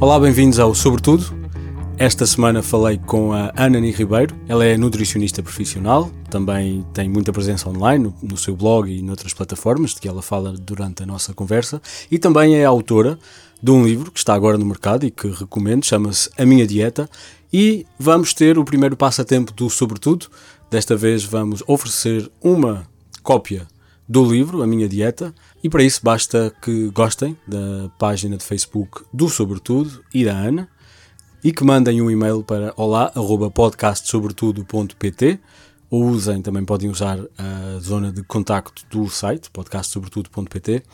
Olá, bem-vindos ao Sobretudo. Esta semana falei com a Anani Ribeiro. Ela é nutricionista profissional, também tem muita presença online no, seu blog e noutras plataformas de que ela fala durante a nossa conversa, e também é autora de um livro que está agora no mercado e que recomendo, chama-se A Minha Dieta. E vamos ter o primeiro passatempo do Sobretudo. Desta vez vamos oferecer uma cópia do livro A Minha Dieta e para isso basta que gostem da página de Facebook do Sobretudo e da Ana e que mandem um e-mail para olá.podcastsobretudo.pt ou usem, também podem usar a zona de contacto do site podcastsobretudo.pt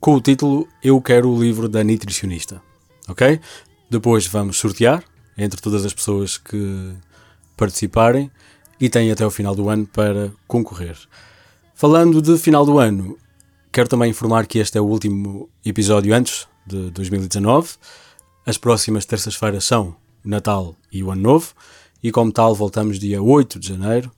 com o título Eu quero o livro da nutricionista. Ok? Depois vamos sortear entre todas as pessoas que participarem e têm até o final do ano para concorrer. Falando de final do ano, Quero também informar que este é o último episódio antes de 2019. As próximas terças-feiras são Natal e o Ano Novo, e como tal, voltamos dia 8 de janeiro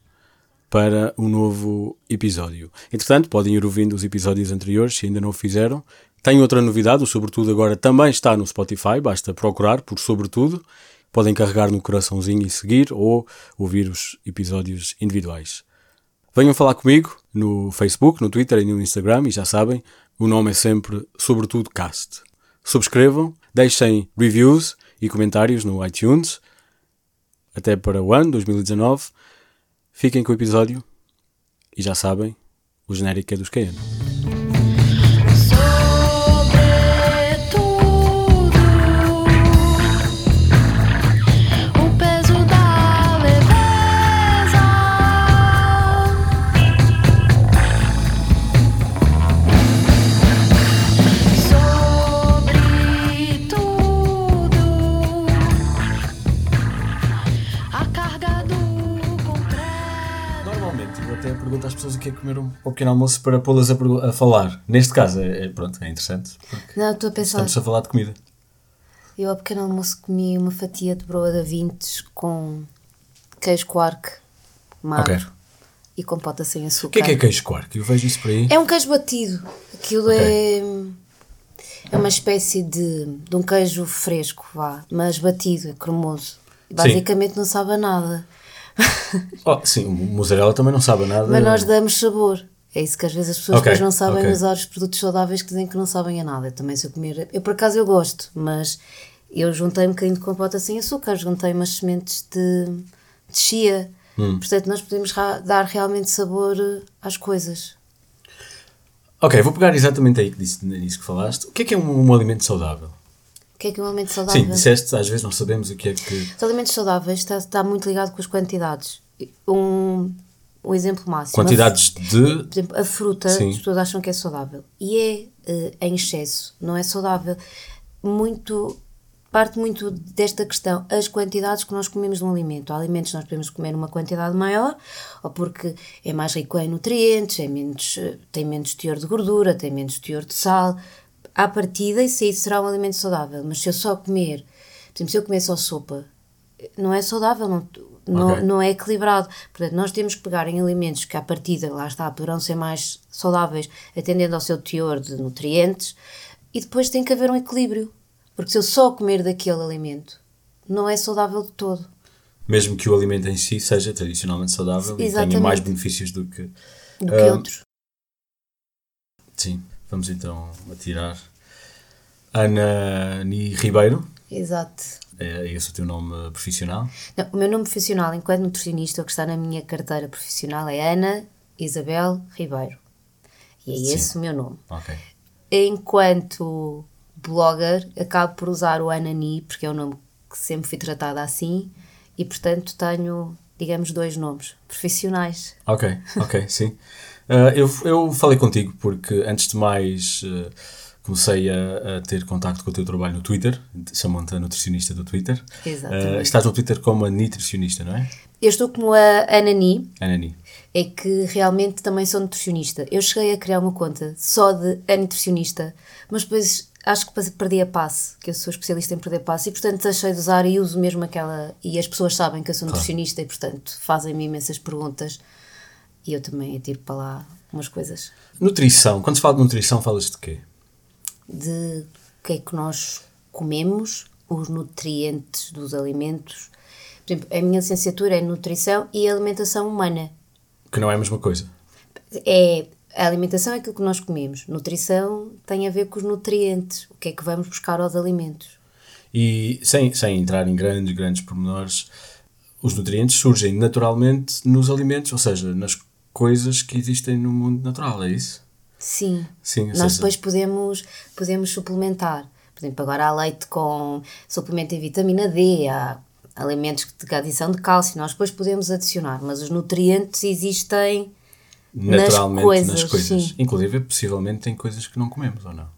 para um novo episódio. Entretanto, podem ir ouvindo os episódios anteriores se ainda não o fizeram. Tem outra novidade, o Sobretudo agora também está no Spotify, basta procurar por Sobretudo. Podem carregar no coraçãozinho e seguir ou ouvir os episódios individuais. Venham falar comigo no Facebook, no Twitter e no Instagram e já sabem, o nome é sempre Sobretudo Cast. Subscrevam, deixem reviews e comentários no iTunes. Até para o ano 2019. Fiquem com o episódio e já sabem, o genérico é dos Caiano. Comer um, pequeno almoço para pô-las a, a, falar. Neste caso, é, é, pronto, é interessante. Não, estou a pensar. Estamos a falar de comida. Eu ao pequeno almoço comi uma fatia de broa da Vintes com queijo quark magro okay. e compota sem açúcar. O que é que é queijo quark? Eu vejo isso por aí. É um queijo batido. Aquilo okay. é, é uma espécie de, de um queijo fresco, vá, mas batido, é cremoso. Basicamente Sim. não sabe a nada. oh, sim, o mozzarella também não sabe nada. Mas nós damos sabor. É isso que às vezes as pessoas okay, não sabem okay. usar os produtos saudáveis que dizem que não sabem a nada. Eu também se eu comer. Eu por acaso eu gosto, mas eu juntei um bocadinho de compota sem açúcar, juntei umas sementes de, de chia. Hum. Portanto, nós podemos dar realmente sabor eh, às coisas. Ok, vou pegar exatamente aí nisso que falaste. O que é que é um, um alimento saudável? O que é que é um alimento saudável? Sim, disseste, às vezes não sabemos o que é que. Os alimentos saudáveis está, está muito ligado com as quantidades. Um, um exemplo máximo. Quantidades a, de. Por exemplo, a fruta, Sim. as pessoas acham que é saudável. E é uh, em excesso, não é saudável. Muito. Parte muito desta questão, as quantidades que nós comemos de um alimento. Há alimentos que nós podemos comer uma quantidade maior, ou porque é mais rico em nutrientes, é menos, eh, tem menos teor de gordura, tem menos teor de sal à partida isso aí será um alimento saudável, mas se eu só comer, por exemplo, se eu comer só sopa, não é saudável, não, não, okay. não é equilibrado. Portanto, nós temos que pegar em alimentos que à partida, lá está, poderão ser mais saudáveis, atendendo ao seu teor de nutrientes, e depois tem que haver um equilíbrio. Porque se eu só comer daquele alimento, não é saudável de todo. Mesmo que o alimento em si seja tradicionalmente saudável Exatamente. e tenha mais benefícios do que, do que um, outros. Sim. Vamos então atirar. Ana Ni Ribeiro. Exato. É esse o teu nome profissional? Não, o meu nome profissional, enquanto nutricionista, o que está na minha carteira profissional é Ana Isabel Ribeiro. E é Sim. esse o meu nome. Ok. Enquanto blogger, acabo por usar o Anani, porque é o nome que sempre fui tratada assim, e portanto tenho, digamos, dois nomes profissionais. Ok, ok, sim. Uh, eu, eu falei contigo porque, antes de mais, uh, comecei a, a, ter contacto com o teu trabalho no Twitter, chamam-te a nutricionista do Twitter. Exatamente. Uh, estás no Twitter como a nutricionista, não é? Eu estou como a Anani. Anani. É que realmente também sou nutricionista. Eu cheguei a criar uma conta só de a nutricionista, mas depois acho que perdi a passe, que eu sou especialista em perder passe, e portanto deixei de usar e uso mesmo aquela. E as pessoas sabem que eu sou nutricionista claro. e portanto fazem-me imensas perguntas e eu também tiro para lá umas coisas. Nutrição. Quando se fala de nutrição, falas de quê? De o que é que nós comemos, os nutrientes dos alimentos. Por exemplo, a minha licenciatura é nutrição e alimentação humana. Que não é a mesma coisa. É, a alimentação é aquilo que nós comemos. Nutrição tem a ver com os nutrientes. O que é que vamos buscar aos alimentos. E sem, sem entrar em grandes, grandes pormenores, os nutrientes surgem naturalmente nos alimentos, ou seja, nas coisas que existem no mundo natural, é isso? Sim. Sim, Nós seja... depois podemos, podemos suplementar. Por exemplo, agora há leite com suplemento em vitamina D, há alimentos de adição de cálcio, nós depois podemos adicionar, mas os nutrientes existem naturalmente nas coisas. Nas coisas. Sim. Inclusive, possivelmente, tem coisas que não comemos ou não?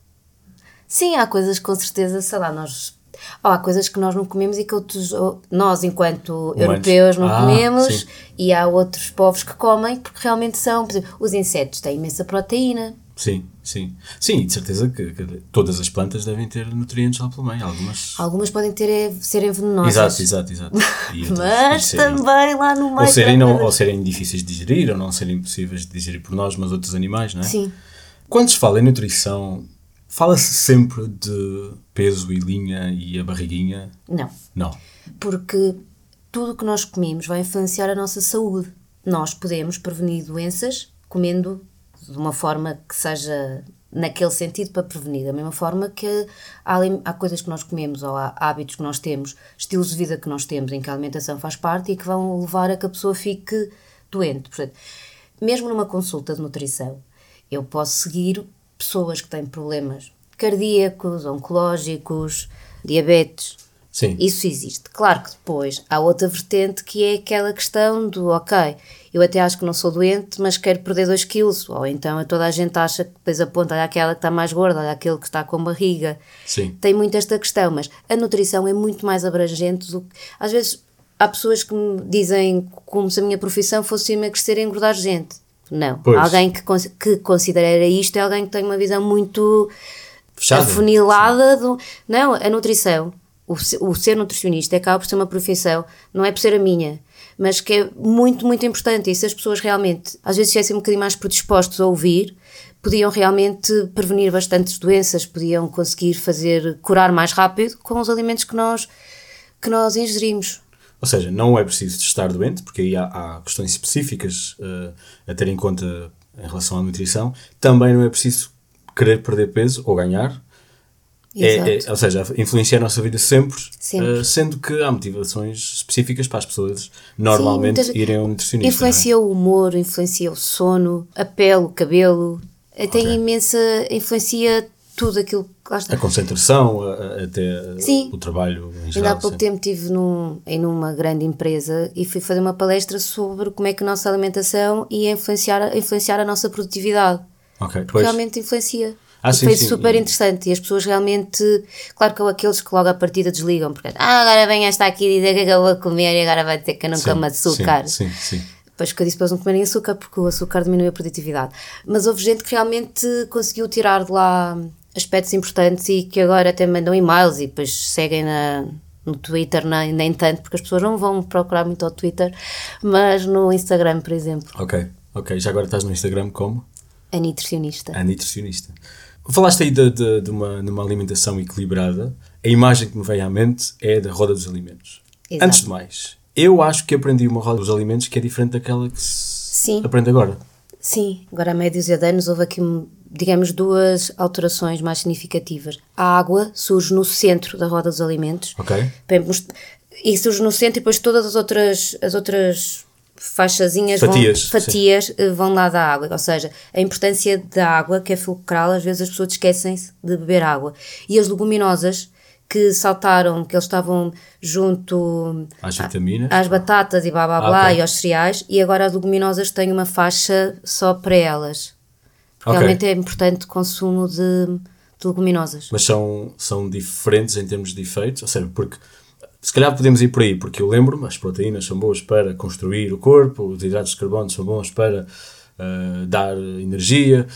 Sim, há coisas que com certeza, sei lá, nós Oh, há coisas que nós não comemos e que outros, nós, enquanto europeus, não ah, comemos, sim. e há outros povos que comem porque realmente são. Por exemplo, os insetos têm imensa proteína. Sim, sim. Sim, de certeza que, que, todas as plantas devem ter nutrientes lá pelo meio. Algumas. Algumas podem ter, é, serem venenosas. Exato, exato, exato. mas serem, também lá no meio. Ou serem, não, ou serem difíceis de digerir, ou não serem impossíveis de digerir por nós, mas outros animais, não é? Sim. Quando se fala em nutrição, Fala-se sempre de peso e linha e a barriguinha? Não. Não. Porque tudo o que nós comemos vai influenciar a nossa saúde. Nós podemos prevenir doenças comendo de uma forma que seja naquele sentido para prevenir. Da mesma forma que há, há, coisas que nós comemos ou há hábitos que nós temos, estilos de vida que nós temos em que a alimentação faz parte e que vão levar a que a pessoa fique doente. Portanto, mesmo numa consulta de nutrição, eu posso seguir pessoas que têm problemas cardíacos, oncológicos, diabetes. Sim. Isso existe. Claro que depois há outra vertente que é aquela questão do ok, eu até acho que não sou doente, mas quero perder 2 quilos. Ou então toda a gente acha que depois aponta, olha aquela que está mais gorda, olha aquele que está com barriga. Sim. Tem muito esta questão, mas a nutrição é muito mais abrangente do que. Às vezes há pessoas que me dizem como se a minha profissão fosse emagrecer e engordar gente. Não. Pois. Alguém que, que considera isto é alguém que tem uma visão muito Fechada. afunilada. Do, não, a nutrição, o, o ser nutricionista acaba por ser uma profissão, não é por ser a minha, mas que é muito, muito importante. E se as pessoas realmente, às vezes, estivessem um bocadinho mais predispostos a ouvir, podiam realmente prevenir bastantes doenças, podiam conseguir fazer, curar mais rápido com os alimentos que nós, que nós ingerimos. Ou seja, não é preciso estar doente, porque aí há, há questões específicas uh, a ter em conta em relação à nutrição. Também não é preciso querer perder peso ou ganhar. É, é, ou seja, influencia a nossa vida sempre, sempre. Uh, sendo que há motivações específicas para as pessoas normalmente Sim, irem a um nutricionista. Influencia é? o humor, influencia o sono, a pele, o cabelo. Okay. Tem imensa. influencia tudo aquilo que lá está. A concentração, até Sim. o trabalho em geral. Ainda há pouco sim. tempo estive num, em uma grande empresa e fui fazer uma palestra sobre como é que a nossa alimentação ia influenciar, influenciar a nossa produtividade. Ok, pois. Realmente influencia. Ah, sim, foi sim. super interessante e as pessoas realmente, claro que aqueles que logo à partida desligam, porque ah, agora vem esta aqui dizer que eu vou comer e agora vai ter que eu não como açúcar. Sim, sim, sim. Depois que eu disse para eles não comerem açúcar porque o açúcar diminui a produtividade. Mas houve gente que realmente conseguiu tirar de lá aspectos importantes e que agora até mandam e-mails e depois seguem na, no Twitter, nem, nem tanto, porque as pessoas não vão procurar muito ao Twitter, mas no Instagram, por exemplo. Ok, ok. Já agora estás no Instagram como? A nutricionista. A nutricionista. Falaste aí de, de, de, uma, de uma alimentação equilibrada. A imagem que me veio à mente é da roda dos alimentos. Exato. Antes de mais, eu acho que aprendi uma roda dos alimentos que é diferente daquela que se aprende agora. Sim, agora há médios de anos houve aqui digamos, duas alterações mais significativas. A água surge no centro da roda dos alimentos. Ok. E surge no centro e depois todas as outras, as outras faixazinhas fatias, vão, fatias eh, vão lá da água. Ou seja, a importância da água, que é fulcral, às vezes as pessoas esquecem-se de beber água. E as leguminosas que saltaram, que eles estavam junto às vitaminas, às batatas e blá blá blá okay. e aos cereais, e agora as leguminosas têm uma faixa só para elas. Realmente okay. é importante o consumo de, de, leguminosas. Mas são, são diferentes em termos de efeitos? Ou seja, porque se calhar podemos ir por aí, porque eu lembro-me, as proteínas são boas para construir o corpo, os hidratos de carbono são bons para uh, dar energia.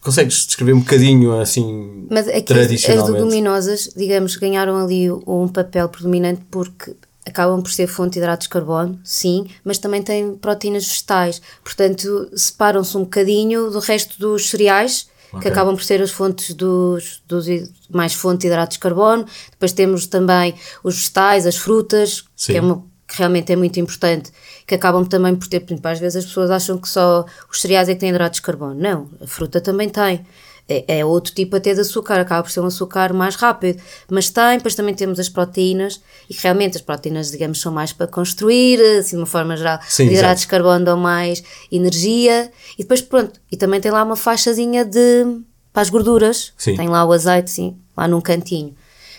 Consegues descrever um bocadinho assim Mas aqui tradicionalmente? as leguminosas, digamos, ganharam ali um papel predominante porque acabam por ser fonte de hidratos de carbono, sim, mas também têm proteínas vegetais. Portanto, separam-se um bocadinho do resto dos cereais okay. que acabam por ser as fontes dos, dos mais fonte de hidratos de carbono. Depois temos também os vegetais, as frutas, Sim. que é uma que realmente é muito importante, que acabam também por ter, por exemplo, às vezes as pessoas acham que só os cereais é que têm hidratos de carbono. Não, a fruta também tem é, é, outro tipo até de açúcar, acaba por ser um açúcar mais rápido, mas tem, depois também temos as proteínas, e realmente as proteínas, digamos, são mais para construir, assim, de uma forma geral, Sim, os hidratos de carbono dão mais energia, e depois pronto, e também tem lá uma faixazinha de, para as gorduras, sim. tem lá o azeite, sim, lá num cantinho,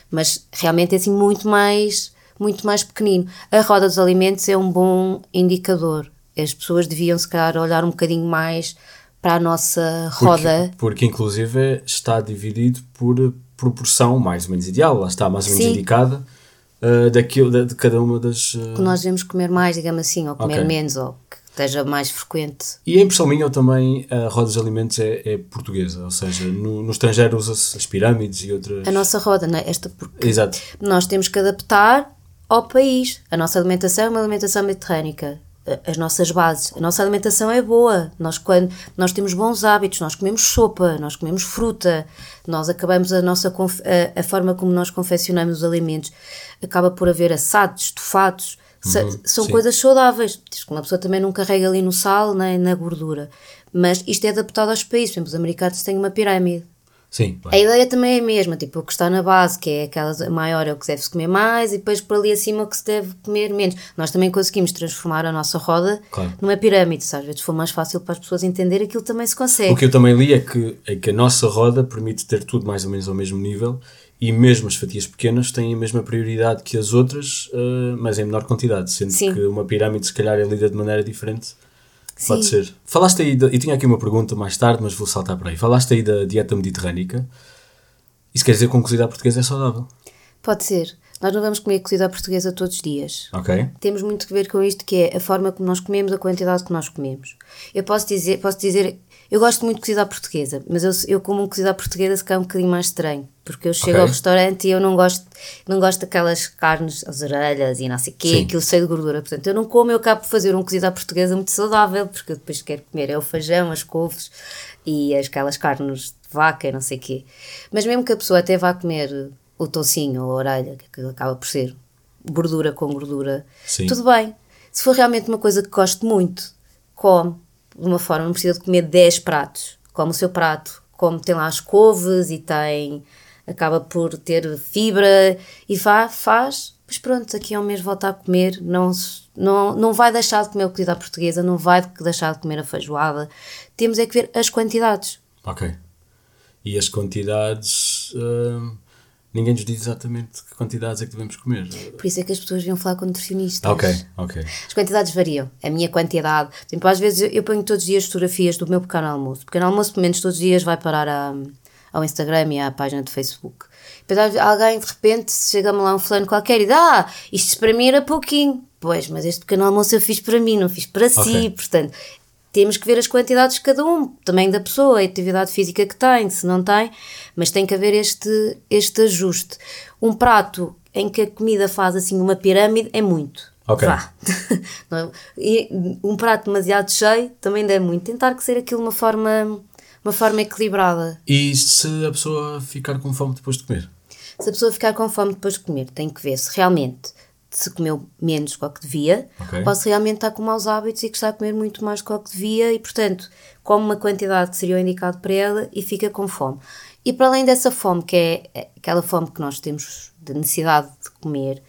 mas realmente é assim muito mais, muito mais pequenino. A roda dos alimentos é um bom indicador, as pessoas deviam se calhar olhar um bocadinho mais para a nossa roda. Porque, porque inclusive está dividido por proporção mais ou menos ideal, lá está mais ou menos Sim. indicada uh, daquilo, de, de, cada uma das. Uh... Que nós devemos comer mais, digamos assim, ou comer okay. menos, ou que esteja mais frequente. E a impressão minha também, a roda dos alimentos é, é portuguesa, ou seja, no, no estrangeiro usa-se as pirâmides e outras. A nossa roda, não é? Esta porque Exato. nós temos que adaptar ao país. A nossa alimentação é uma alimentação mediterrânica as nossas bases. A nossa alimentação é boa. Nós, quando, nós temos bons hábitos, nós comemos sopa, nós comemos fruta, nós acabamos a nossa a, a forma como nós confeccionamos os alimentos acaba por haver assados, estofados. Uhum, são sim. coisas saudáveis. Diz que uma pessoa também não carrega ali no sal nem na gordura. Mas isto é adaptado aos países. Por exemplo, os americanos têm uma pirâmide. Sim. A ideia também é a mesma, tipo, o que está na base, que é aquela maior é o que deve-se comer mais, e depois por ali acima o que se deve comer menos. Nós também conseguimos transformar a nossa roda claro. numa pirâmide, se às vezes for mais fácil para as pessoas entenderem, aquilo também se consegue. O que eu também li é que, é que a nossa roda permite ter tudo mais ou menos ao mesmo nível, e mesmo as fatias pequenas têm a mesma prioridade que as outras, uh, mas em menor quantidade, sendo Sim. que uma pirâmide se calhar é lida de maneira diferente. Sim. Pode ser. Falaste aí, de, e tinha aqui uma pergunta mais tarde, mas vou saltar para aí. Falaste aí da dieta mediterrânica. Isso quer dizer que com cozida portuguesa é saudável? Pode ser. Nós não vamos comer cozida portuguesa todos os dias. Ok. Temos muito que ver com isto, que é a forma como nós comemos, a quantidade que nós comemos. Eu posso dizer, posso dizer eu gosto muito de cozida à portuguesa, mas eu, eu como um cozida à portuguesa se calhar é um bocadinho mais estranho, porque eu chego okay. ao restaurante e eu não gosto, não gosto daquelas carnes, as orelhas e não sei o quê, Sim. aquilo cheio de gordura. Portanto, eu não como, eu acabo de fazer um cozido à portuguesa muito saudável, porque eu depois quero comer é o feijão, as couves e aquelas carnes de vaca e não sei o quê. Mas mesmo que a pessoa até vá comer o toucinho ou a orelha, que acaba por ser gordura com gordura, Sim. tudo bem. Se for realmente uma coisa que gosto muito, come de uma forma, não precisa de comer 10 pratos. Come o seu prato, como tem lá as couves e tem. acaba por ter fibra e vá, faz, mas pronto, aqui ao mês volta a comer, não, não, não vai deixar de comer o cozido à portuguesa, não vai deixar de comer a feijoada. Temos é que ver as quantidades. Ok. E as quantidades. Hum, ninguém nos diz exatamente que quantidades é que devemos comer. Por isso é que as pessoas vinham falar com nutricionistas. Ok, ok. As quantidades variam. A minha quantidade. Tipo, às vezes eu, eu ponho todos os dias fotografias do meu pequeno almoço. O pequeno almoço, pelo menos todos os dias, vai parar a, ao Instagram e à página do Facebook. Depois alguém de repente chega-me lá um fulano qualquer e diz: Ah, isto para mim era pouquinho. Pois, mas este pequeno almoço eu fiz para mim, não fiz para okay. si. Portanto, temos que ver as quantidades de cada um, também da pessoa, a atividade física que tem, se não tem, mas tem que haver este, este ajuste. Um prato em que a comida faz assim uma pirâmide é muito. Ok. Vá. É? e um prato demasiado cheio também dá muito. Tentar que ser aquilo uma forma, uma forma equilibrada. E se a pessoa ficar com fome depois de comer? Se a pessoa ficar com fome depois de comer, tem que ver se realmente se comeu menos do que devia, okay. ou se realmente está com maus hábitos e que está a comer muito mais do que devia e, portanto, come uma quantidade que seria o indicado para ela e fica com fome. E para além dessa fome, que é aquela fome que nós temos de necessidade de comer,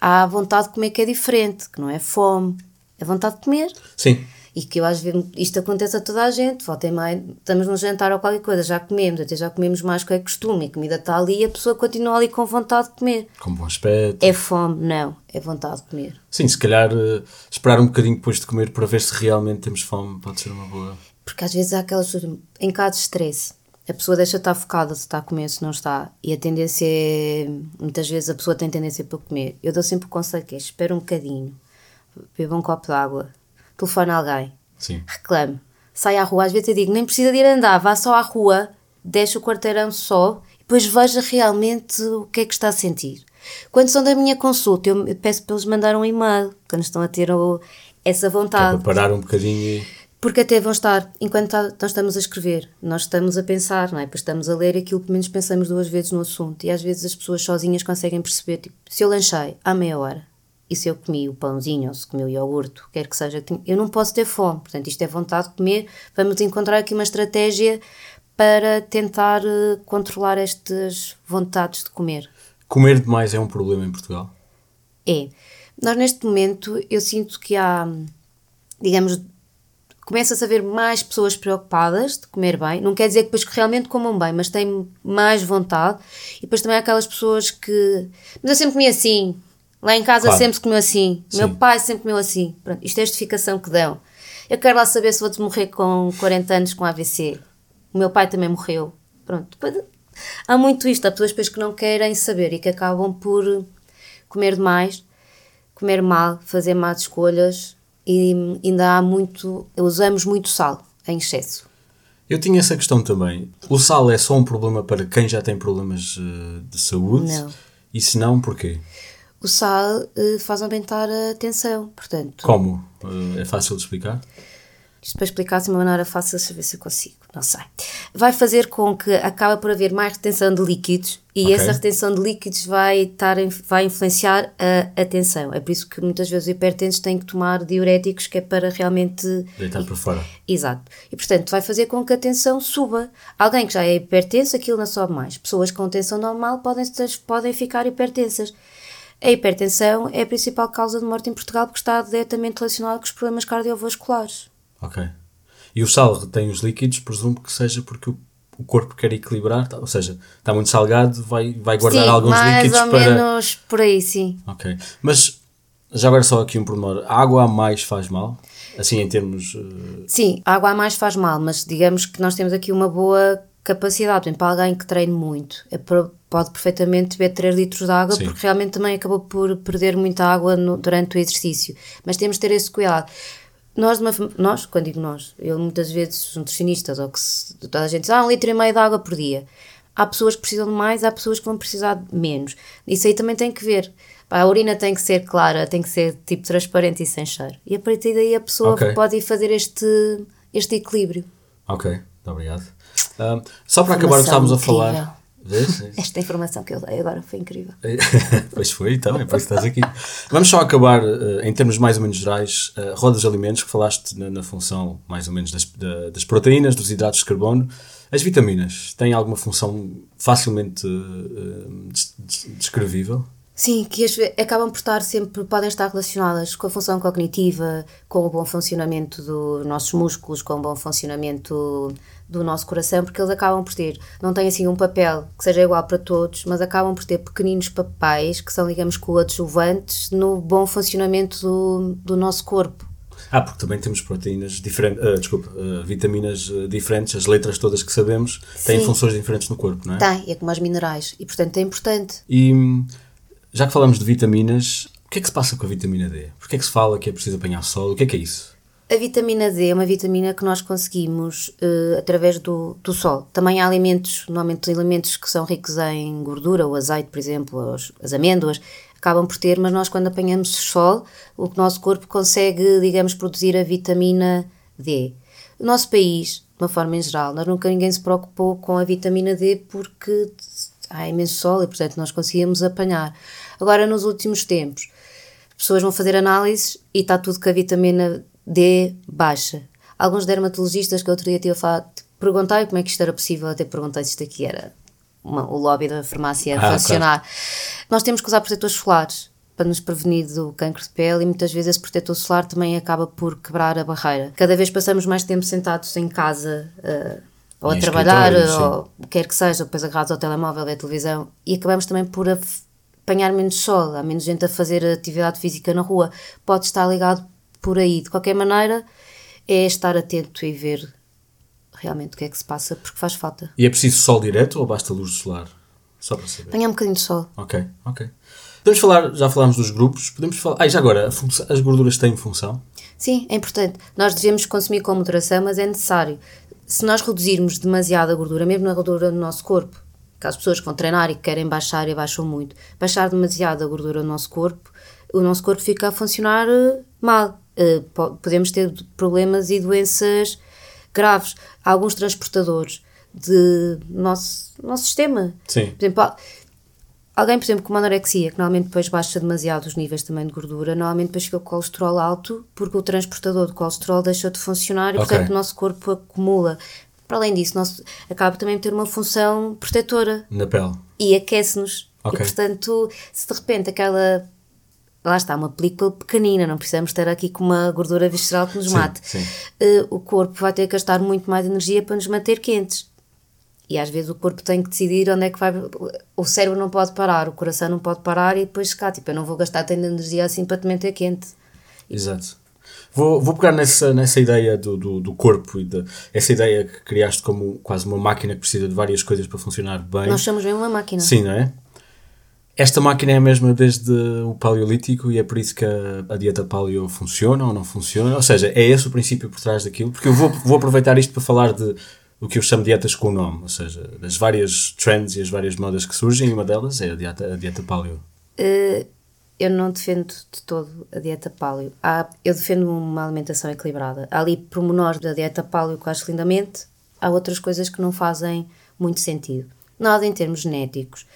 há a vontade de comer que é diferente, que não é fome, é vontade de comer. Sim. E que eu às vezes, isto acontece a toda a gente, volta e meia, estamos num jantar ou qualquer coisa, já comemos, até já comemos mais que é costume, a comida está ali e a pessoa continua ali com vontade de comer. Com bom aspecto. É fome? Não, é vontade de comer. Sim, se calhar uh, esperar um bocadinho depois de comer para ver se realmente temos fome pode ser uma boa. Porque às vezes há aquelas em caso de stress, a pessoa deixa de estar focada se está a comer, se não está, e a tendência é, muitas vezes a pessoa tem tendência para comer. Eu dou sempre o conselho que é, espera um bocadinho, beba um copo de água, telefone a alguém, Sim. reclame, sai à rua. Às vezes eu digo, nem precisa de ir andar, vá só à rua, deixa o quarteirão só e depois veja realmente o que é que está a sentir. Quando são da minha consulta, eu peço para eles mandar um e-mail, quando estão a ter o, essa vontade. É para parar um bocadinho e... Porque até vão estar, enquanto tá, nós estamos a escrever, nós estamos a pensar, não é? Depois estamos a ler aquilo que menos pensamos duas vezes no assunto. E às vezes as pessoas sozinhas conseguem perceber, tipo, se eu lanchei há meia hora e se eu comi o pãozinho ou se comi o iogurte, quer que seja, eu não posso ter fome. Portanto, isto é vontade de comer. Vamos encontrar aqui uma estratégia para tentar uh, controlar estas vontades de comer. Comer demais é um problema em Portugal? É. Nós, neste momento, eu sinto que há, digamos, começa-se a ver mais pessoas preocupadas de comer bem. Não quer dizer que depois realmente comam bem, mas têm mais vontade. E depois também há aquelas pessoas que. Mas eu sempre comi assim. Lá em casa claro. sempre se comeu assim. Sim. Meu pai sempre comeu assim. Pronto, isto é a justificação que dão. Eu quero lá saber se vou-te morrer com 40 anos com AVC. O meu pai também morreu. Pronto. Há muito isto. Há pessoas depois que não querem saber e que acabam por comer demais, comer mal, fazer más escolhas e ainda há muito. Usamos muito sal em excesso. Eu tinha essa questão também. O sal é só um problema para quem já tem problemas eh, de saúde? Não. E se não, porquê? O sal uh, faz aumentar a tensão, portanto... Como? Uh, é fácil de explicar? Isto para explicar de uma maneira fácil, deixa eu ver se eu consigo, não sei. Vai fazer com que acaba por haver mais retenção de líquidos e okay. essa retenção de líquidos vai, estar, vai influenciar a, a tensão. É por isso que muitas vezes os hipertensos têm que tomar diuréticos, que é para realmente... Deitar para fora. Exato. E portanto vai fazer com que a tensão suba. Alguém que já é hipertenso, aquilo não sobe mais. Pessoas com tensão normal podem, podem ficar hipertensas. A hipertensão é a principal causa de morte em Portugal porque está diretamente relacionada com os problemas cardiovasculares. Ok. E o sal retém os líquidos, presumo que seja porque o, o corpo quer equilibrar, tá, ou seja, está muito salgado, vai, vai guardar sim, alguns líquidos para... mais ou menos por aí, sim. Ok. Mas, já agora só aqui um pormenor, a água a mais faz mal? Assim, em termos... Uh... Sim, a água a mais faz mal, mas digamos que nós temos aqui uma boa capacidade, por exemplo, para alguém que treine muito, é pode perfeitamente beber 3 litros de água, Sim. porque realmente também acabou por perder muita água no, durante o exercício. Mas temos de ter esse cuidado. Nós, nós, quando digo nós, eu muitas vezes, os nutricionistas, ou que se, toda a gente diz, ah, um litro e meio de água por dia. Há pessoas que precisam de mais, há pessoas que vão precisar de menos. Isso aí também tem que ver. A urina tem que ser clara, tem que ser tipo transparente e sem cheiro. E a partir daí a pessoa okay. pode ir fazer este, este equilíbrio. Ok, muito obrigado. Uh, só para acabar, estávamos a falar. Esta informação que eu dei agora foi incrível. pois foi, então, é por isso que estás aqui. Vamos só acabar, uh, em termos mais ou menos gerais, uh, rodas de alimentos, que falaste na, na função mais ou menos das, da, das proteínas, dos hidratos de carbono. As vitaminas têm alguma função facilmente uh, descrevível? Sim, que as, acabam por estar sempre, podem estar relacionadas com a função cognitiva, com o bom funcionamento dos nossos músculos, com o bom funcionamento do nosso coração, porque eles acabam por ter, não têm assim um papel que seja igual para todos, mas acabam por ter pequeninos papéis que são, digamos, coadjuvantes no bom funcionamento do, do nosso corpo. Ah, porque também temos proteínas diferentes, uh, desculpa, uh, vitaminas uh, diferentes, as letras todas que sabemos têm Sim. funções diferentes no corpo, não é? Tem, é como os minerais, e portanto é importante. E já que falamos de vitaminas, o que é que se passa com a vitamina D? Porquê é que se fala que é preciso apanhar sol? O que é que é isso? A vitamina D é uma vitamina que nós conseguimos uh, através do, do sol. Também há alimentos, normalmente alimentos que são ricos em gordura, o azeite, por exemplo, as, as amêndoas, acabam por ter, mas nós quando apanhamos sol, o nosso corpo consegue, digamos, produzir a vitamina D. O nosso país, de uma forma em geral, nós nunca ninguém se preocupou com a vitamina D porque há imenso sol e, portanto, nós conseguíamos apanhar. Agora, nos últimos tempos, as pessoas vão fazer análises e está tudo com a vitamina D baixa. Alguns dermatologistas que outro dia tinha falado, perguntei como é que isto era possível, até perguntei se isto aqui era uma, o lobby da farmácia a ah, funcionar. Claro. Nós temos que usar protetores solares para nos prevenir do cancro de pele e muitas vezes esse protetor solar também acaba por quebrar a barreira. Cada vez passamos mais tempo sentados em casa. Uh, ou a trabalhar, ou o que quer que seja, depois agarrados ao telemóvel, à televisão, e acabamos também por apanhar menos sol, há menos gente a fazer atividade física na rua, pode estar ligado por aí. De qualquer maneira, é estar atento e ver realmente o que é que se passa, porque faz falta. E é preciso sol direto ou basta luz solar? Só para saber. Apanhar um bocadinho de sol. Ok, ok. Podemos falar, já falámos dos grupos, podemos falar. Ah, já agora, as gorduras têm função? Sim, é importante. Nós devemos consumir com moderação, mas é necessário. Se nós reduzirmos demasiado a gordura, mesmo na gordura do nosso corpo, as pessoas que vão treinar e que querem baixar e baixam muito, baixar demasiado a gordura do nosso corpo, o nosso corpo fica a funcionar eh, mal. Uh, podemos ter problemas e doenças graves. Há alguns transportadores de nosso, nosso sistema. Sim. Por exemplo, alguém, por exemplo, com uma anorexia, que normalmente depois baixa demasiado os níveis também de gordura, normalmente depois fica o colesterol alto, porque o transportador de colesterol deixa de funcionar e, okay. portanto, o nosso corpo acumula. Para além disso, nosso, acaba também por ter uma função protetora. Na pele. E aquece-nos. Okay. E, portanto, se de repente aquela lá está, uma película pequenina, não precisamos ter aqui com uma gordura visceral que nos sim, mate. Sim. Uh, o corpo vai ter que gastar muito mais energia para nos manter quentes. E às vezes o corpo tem que decidir onde é que vai. O cérebro não pode parar, o coração não pode parar e depois cá, tipo, eu não vou gastar tanta energia assim para te manter quente. Exato. Vou, vou pegar nessa, nessa ideia do, do, do corpo e de, essa ideia que criaste como quase uma máquina que precisa de várias coisas para funcionar bem. Nós somos mesmo uma máquina. Sim, não é? Esta máquina é a mesma desde o paleolítico e é por isso que a, a, dieta paleo funciona ou não funciona. Ou seja, é esse o princípio por trás daquilo. Porque eu vou, vou aproveitar isto para falar de o que eu chamo de dietas com o nome, ou seja, das várias trends e as várias modas que surgem, e uma delas é a dieta, a dieta paleo. Uh, eu não defendo de todo a dieta paleo. Há, eu defendo uma alimentação equilibrada. Há ali pormenores da dieta paleo que acho lindamente, há outras coisas que não fazem muito sentido. Nada em termos genéticos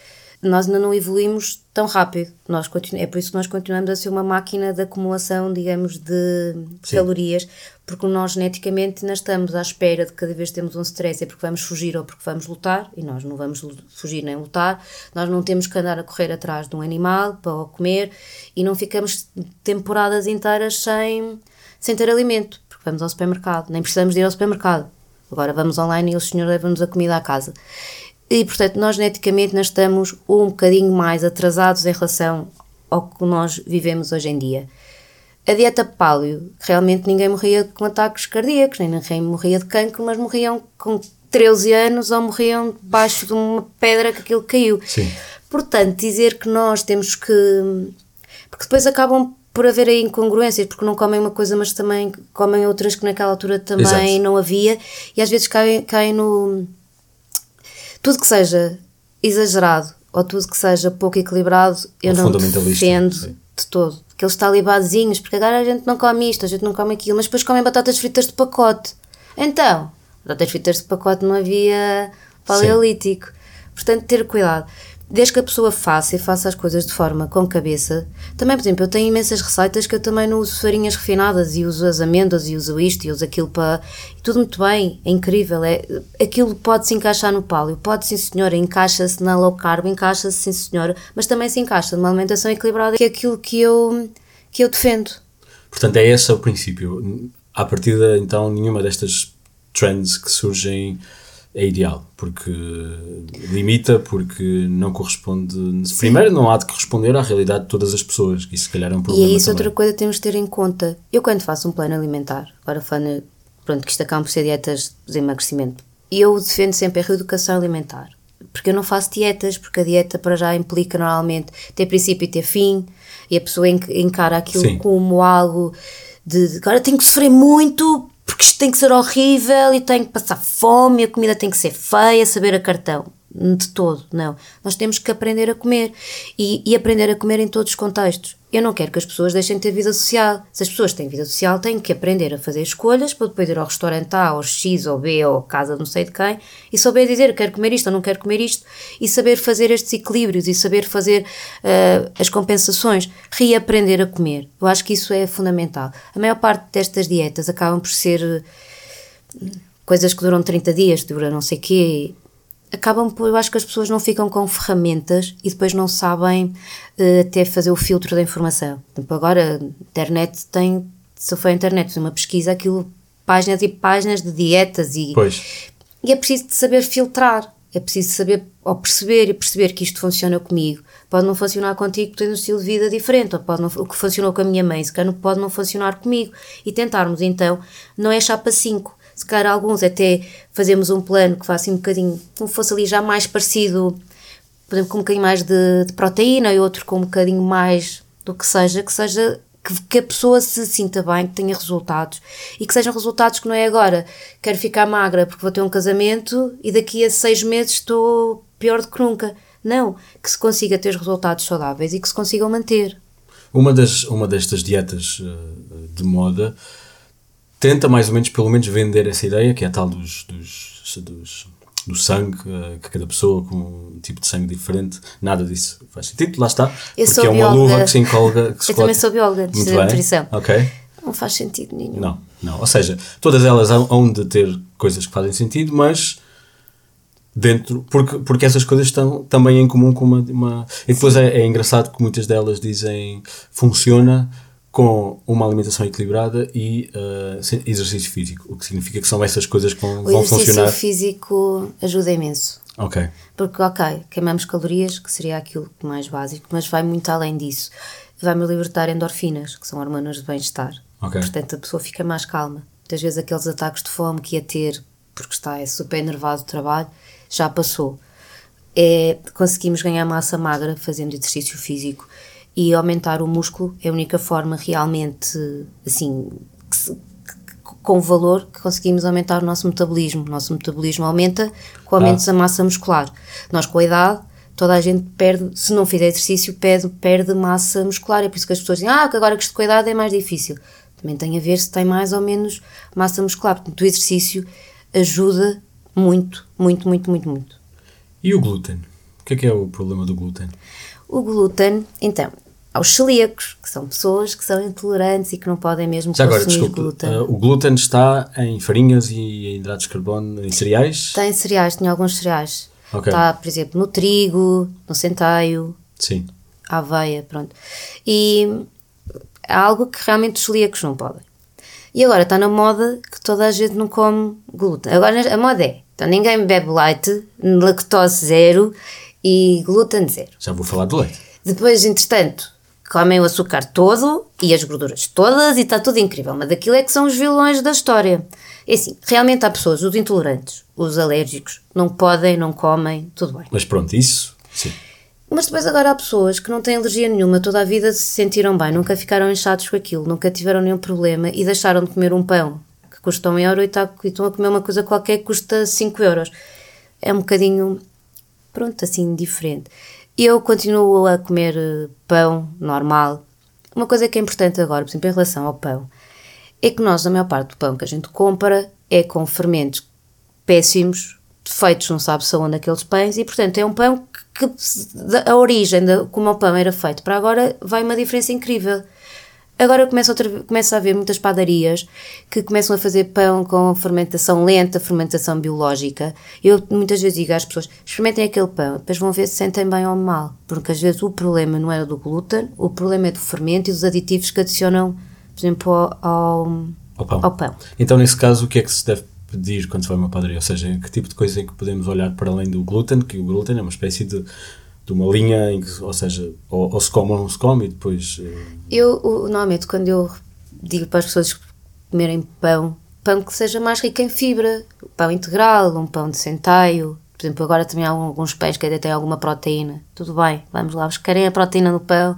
nós ainda não evoluímos tão rápido. Nós é por isso que nós continuamos a ser uma máquina de acumulação, digamos, de Sim. calorias, porque nós geneticamente ainda estamos à espera de cada vez temos um stress, é porque vamos fugir ou porque vamos lutar, e nós não vamos fugir nem lutar. Nós não temos que andar a correr atrás de um animal para o comer e não ficamos temporadas inteiras sem, sem ter alimento, porque vamos ao supermercado, nem precisamos de ir ao supermercado. Agora vamos online e o senhor leva-nos a comida à casa. E, portanto, nós geneticamente nós estamos um bocadinho mais atrasados em relação ao que nós vivemos hoje em dia. A dieta paleo, realmente ninguém morria com ataques cardíacos, nem ninguém morria de cancro, mas morriam com 13 anos ou morriam debaixo de uma pedra que aquilo caiu. Sim. Portanto, dizer que nós temos que. Porque depois acabam por haver aí incongruências, porque não comem uma coisa, mas também comem outras que naquela altura também Exato. não havia, e às vezes caem, caem no tudo que seja exagerado ou tudo que seja pouco equilibrado, eu não defendo sim. de todo. Aqueles talibazinhos, porque agora a gente não come isto, a gente não come aquilo, mas depois comem batatas fritas de pacote. Então, batatas fritas de pacote não havia paleolítico. Sim. Portanto, ter cuidado desde que a pessoa faça e faça as coisas de forma com cabeça. Também, por exemplo, eu tenho imensas receitas que eu também não uso farinhas refinadas e uso as amêndoas e uso isto e uso aquilo para. E tudo muito bem, é incrível. É, aquilo pode se encaixar no palio, pode sim senhora, encaixa-se na low carb, encaixa-se sim senhora, mas também se encaixa numa alimentação equilibrada, que é aquilo que eu, que eu defendo. Portanto, é esse o princípio. A partir de então, nenhuma destas trends que surgem é ideal, porque limita, porque não corresponde. Sim. Primeiro, não há de corresponder à realidade de todas as pessoas, que isso se calhar é um problema. E é isso também. outra coisa que temos de ter em conta. Eu, quando faço um plano alimentar, agora falando, pronto, que isto acaba por ser dietas de emagrecimento, eu defendo sempre a reeducação alimentar. Porque eu não faço dietas, porque a dieta para já implica normalmente ter princípio e ter fim, e a pessoa encara aquilo Sim. como algo de agora tenho que sofrer muito porque isto tem que ser horrível e tem que passar fome, a comida tem que ser feia, saber a cartão. De todo, não. Nós temos que aprender a comer e, e, aprender a comer em todos os contextos. Eu não quero que as pessoas deixem de ter vida social. Se as pessoas têm vida social, têm que aprender a fazer escolhas para depois ir ao restaurante A, ou X, ou B, ou casa não sei de quem, e saber dizer quero comer isto ou não quero comer isto, e saber fazer estes equilíbrios e saber fazer uh, as compensações, reaprender a comer. Eu acho que isso é fundamental. A maior parte destas dietas acabam por ser uh, coisas que duram 30 dias, duram não sei quê, acabam por, eu acho que as pessoas não ficam com ferramentas e depois não sabem uh, até fazer o filtro da informação. Tipo, agora a internet tem, se for a internet fazer uma pesquisa, aquilo, páginas e páginas de dietas e, pois. e é preciso saber filtrar, é preciso saber ou perceber e perceber que isto funciona comigo. Pode não funcionar contigo, tens um estilo de vida diferente, ou pode não, o que funcionou com a minha mãe, se calhar pode não funcionar comigo. E tentarmos então, não é chapa 5, se calhar alguns até fazemos um plano que faça um bocadinho, como fosse ali já mais parecido, por exemplo, com um bocadinho mais de, de proteína e outro com um bocadinho mais do que seja, que seja que, a pessoa se sinta bem, que tenha resultados e que sejam resultados que não é agora quero ficar magra porque vou ter um casamento e daqui a seis meses estou pior do que nunca. Não, que se consiga ter resultados saudáveis e que se consigam manter. Uma, das, uma destas dietas uh, de moda tenta mais ou menos, pelo menos, vender essa ideia, que é a tal dos, dos, dos do sangue, uh, que cada pessoa com um tipo de sangue diferente, nada disso faz sentido, lá está. Eu porque é uma bióloga. luva que se encolga. Que se Eu também sou bióloga de nutrição. Ok. Não faz sentido nenhum. Não, não. Ou seja, todas elas hão de ter coisas que fazem sentido, mas dentro, porque, porque essas coisas estão também em comum com uma. uma e depois é, é, engraçado que muitas delas dizem funciona com uma alimentação equilibrada e uh, exercício físico, o que significa que são essas coisas que vão, vão funcionar. O exercício físico ajuda imenso. Ok. Porque, ok, queimamos calorias, que seria aquilo mais básico, mas vai muito além disso. Vai-me libertar endorfinas, que são hormonas de bem-estar. Ok. Portanto, a pessoa fica mais calma. Muitas vezes aqueles ataques de fome que ia ter, porque está é super nervado do trabalho, já passou. É, conseguimos ganhar massa magra fazendo exercício físico e aumentar o músculo é a única forma realmente, assim, se, com valor que conseguimos aumentar o nosso metabolismo. O nosso metabolismo aumenta com o aumento ah. da massa muscular. Nós, com a idade, toda a gente perde, se não fizer exercício, perde, perde massa muscular. É por isso que as pessoas dizem, ah, que agora que estou com a idade é mais difícil. Também tem a ver se tem mais ou menos massa muscular. Portanto, o exercício ajuda muito, muito, muito, muito, muito. E o glúten? O que é que é o problema do glúten? O glúten, então, aos celíacos, que são pessoas que são intolerantes e que não podem mesmo Já consumir agora, desculpe, glúten. Uh, o glúten está em farinhas e em hidratos de carbono, em cereais? Tem cereais, tem alguns cereais. Okay. Está, por exemplo, no trigo, no centeio. Sim. aveia, pronto. E é algo que realmente os celíacos não podem. E agora está na moda que toda a gente não come glúten. Agora a moda é, então ninguém bebe leite, lactose zero e glúten zero. Já vou falar do leite. Depois, entretanto, comem o açúcar todo e as gorduras todas e está tudo incrível. Mas daquilo é que são os vilões da história. É assim, realmente há pessoas, os intolerantes, os alérgicos, não podem, não comem, tudo bem. Mas pronto, isso, sim. Mas depois agora há pessoas que não têm alergia nenhuma, toda a vida se sentiram bem, nunca ficaram inchados com aquilo, nunca tiveram nenhum problema e deixaram de comer um pão que custa um euro e, tá, e estão a comer uma coisa qualquer que custa 5 euros. É um bocadinho, pronto, assim, diferente. Eu continuo a comer eh, pão normal. Uma coisa que é importante agora, por exemplo, em relação ao pão, é que nós, a maior parte do pão que a gente compra é com fermentos péssimos, feitos não sabe se onde aqueles pães, e portanto é um pão que, que a origem de como o pão era feito para agora vai uma diferença incrível. Agora começa, outra, começa a haver muitas padarias que começam a fazer pão com fermentação lenta, fermentação biológica. Eu muitas vezes digo às pessoas: experimentem aquele pão, depois vão ver se sentem bem ou mal. Porque às vezes o problema não era do glúten, o problema é do fermento e dos aditivos que adicionam, por exemplo, ao, ao, ao, pão. ao pão. Então, nesse caso, o que é que se deve pedir quando se vai a uma padaria? Ou seja, que tipo de coisa é que podemos olhar para além do glúten? Que o glúten é uma espécie de de uma linha em que, ou seja, ou, ou, se come ou não se come e depois. Eh, eu, normalmente, quando eu digo para as pessoas comerem pão, pão que seja mais rico em fibra, pão integral, um pão de centeio. Por exemplo, agora também há alguns pães que ainda têm alguma proteína. Tudo bem, vamos lá, buscarem a proteína no pão,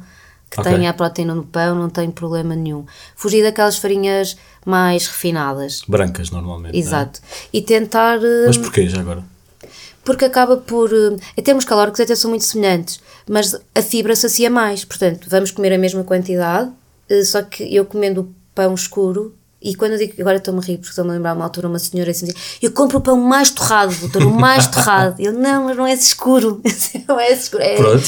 que okay. tenha a proteína no pão, não tem problema nenhum. Fugir daquelas farinhas mais refinadas. Brancas, normalmente. É? Exato. É? E tentar. Mas eh, porquê já agora? Porque acaba por. Eh, em termos calóricos até são muito semelhantes, mas a fibra sacia mais. Portanto, vamos comer a mesma quantidade, eh, só que eu comendo pão escuro. E quando eu digo, agora estou-me a rir, porque estou-me a lembrar uma altura, uma senhora assim, eu compro o pão mais torrado, doutor, o mais torrado. Eu, não, mas não é escuro. não é escuro. É, pronto.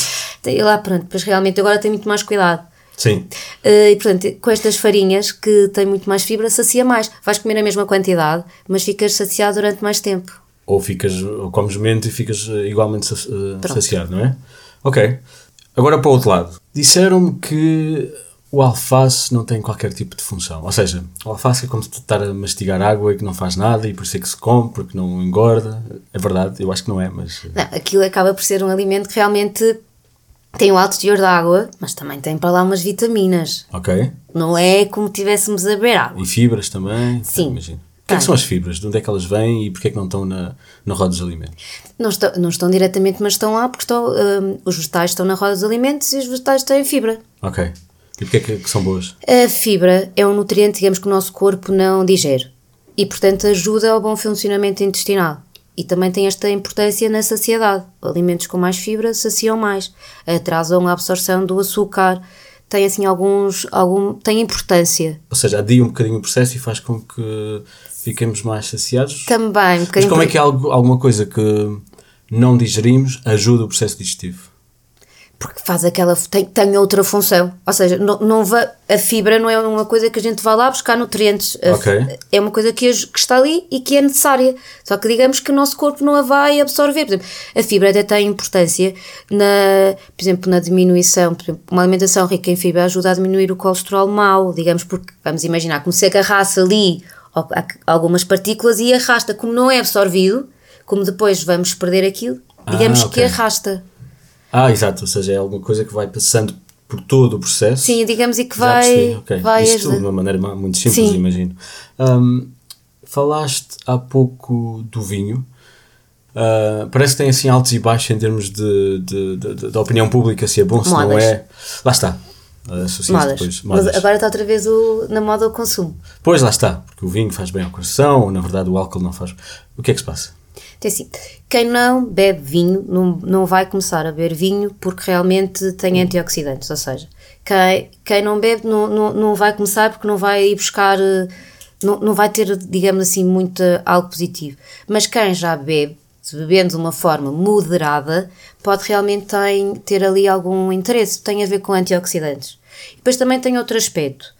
E lá, pronto, mas realmente agora tenho muito mais cuidado. Sim. Uh, e portanto, com estas farinhas que têm muito mais fibra, sacia mais. Vais comer a mesma quantidade, mas ficas saciado durante mais tempo ou ficas ou comes menos e ficas eh, igualmente uh, saciado, não é? Ok. Agora para o outro lado. Disseram-me que o alface não tem qualquer tipo de função. Ou seja, o alface é como se estar a mastigar água e que não faz nada e por isso é que se come, porque não engorda. É verdade, eu acho que não é, mas. Eh, não, aquilo acaba por ser um alimento que realmente tem um alto teor de água, mas também tem para lá umas vitaminas. Ok. Não é como tivéssemos a beber água. E fibras também. Sim. Imagino. O que, é que são as fibras? De onde é que elas vêm e porquê é que não estão na, na roda dos alimentos? Não estão, não estão diretamente, mas estão lá porque estão, um, os vegetais estão na roda dos alimentos e os vegetais têm fibra. Ok. E porquê é que, que são boas? A fibra é um nutriente, digamos, que o nosso corpo não digere e, portanto, ajuda ao bom funcionamento intestinal. E também tem esta importância na saciedade. Alimentos com mais fibra saciam mais, atrasam a absorção do açúcar, tem assim alguns, algum, tem importância. Ou seja, adia um bocadinho o processo e faz com que fiquemos mais saciados. Também, um Mas como é que algo, alguma coisa que não digerimos ajuda o processo digestivo? porque faz aquela tem, tem outra função ou seja não, não va, a fibra não é uma coisa que a gente vai lá buscar nutrientes okay. é uma coisa que, que, está ali e que é necessária só que digamos que o nosso corpo não a vai absorver por exemplo, a fibra até tem importância na por exemplo na diminuição por exemplo, uma alimentação rica em fibra ajuda a diminuir o colesterol mau digamos porque vamos imaginar como se agarrasse ali algumas partículas e arrasta como não é absorvido como depois vamos perder aquilo digamos ah, okay. que arrasta ah, exato, ou seja, é alguma coisa que vai passando por todo o processo. Sim, digamos, e que vai. Okay. vai Isto de uma maneira muito simples, Sim. imagino. Um, falaste há pouco do vinho. Uh, parece que tem assim altos e baixos em termos de, de, de, de opinião pública, se é bom, se Modas. não é. Lá está. Modas. Depois, modas. Mas agora está outra vez o, na moda o consumo. Pois lá está, porque o vinho faz bem ao coração, na verdade o álcool não faz. O que é que se passa? Então, assim, quem não bebe vinho não, não vai começar a beber vinho porque realmente tem antioxidantes, ou seja, quem, quem não bebe não, não, não vai começar porque não vai ir buscar, não, não vai ter, digamos assim, muito algo positivo. Mas quem já bebe, se bebendo de uma forma moderada, pode realmente tem, ter ali algum interesse, tem a ver com antioxidantes. E depois também tem outro aspecto.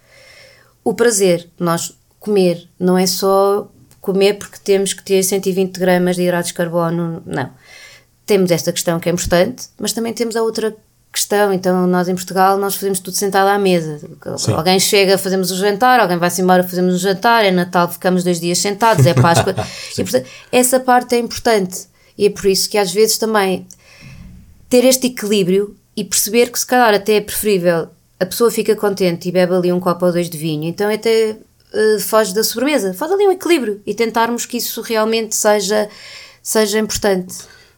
O prazer, nós comer, não é só comer porque temos que ter 120 gramas de hidratos de carbono, não. Temos esta questão que é importante, mas também temos a outra questão. Então, nós em Portugal, nós fazemos tudo sentado à mesa. Sim. Alguém chega, fazemos o jantar, alguém vai-se embora, fazemos o jantar, é Natal, ficamos dois dias sentados, é Páscoa. e, portanto, essa parte é importante. E é por isso que às vezes também ter este equilíbrio e perceber que se calhar até é preferível a pessoa fica contente e bebe ali um copo ou dois de vinho, então até uh, foge da sobremesa. Faz ali um equilíbrio e tentarmos que isso realmente seja, seja importante.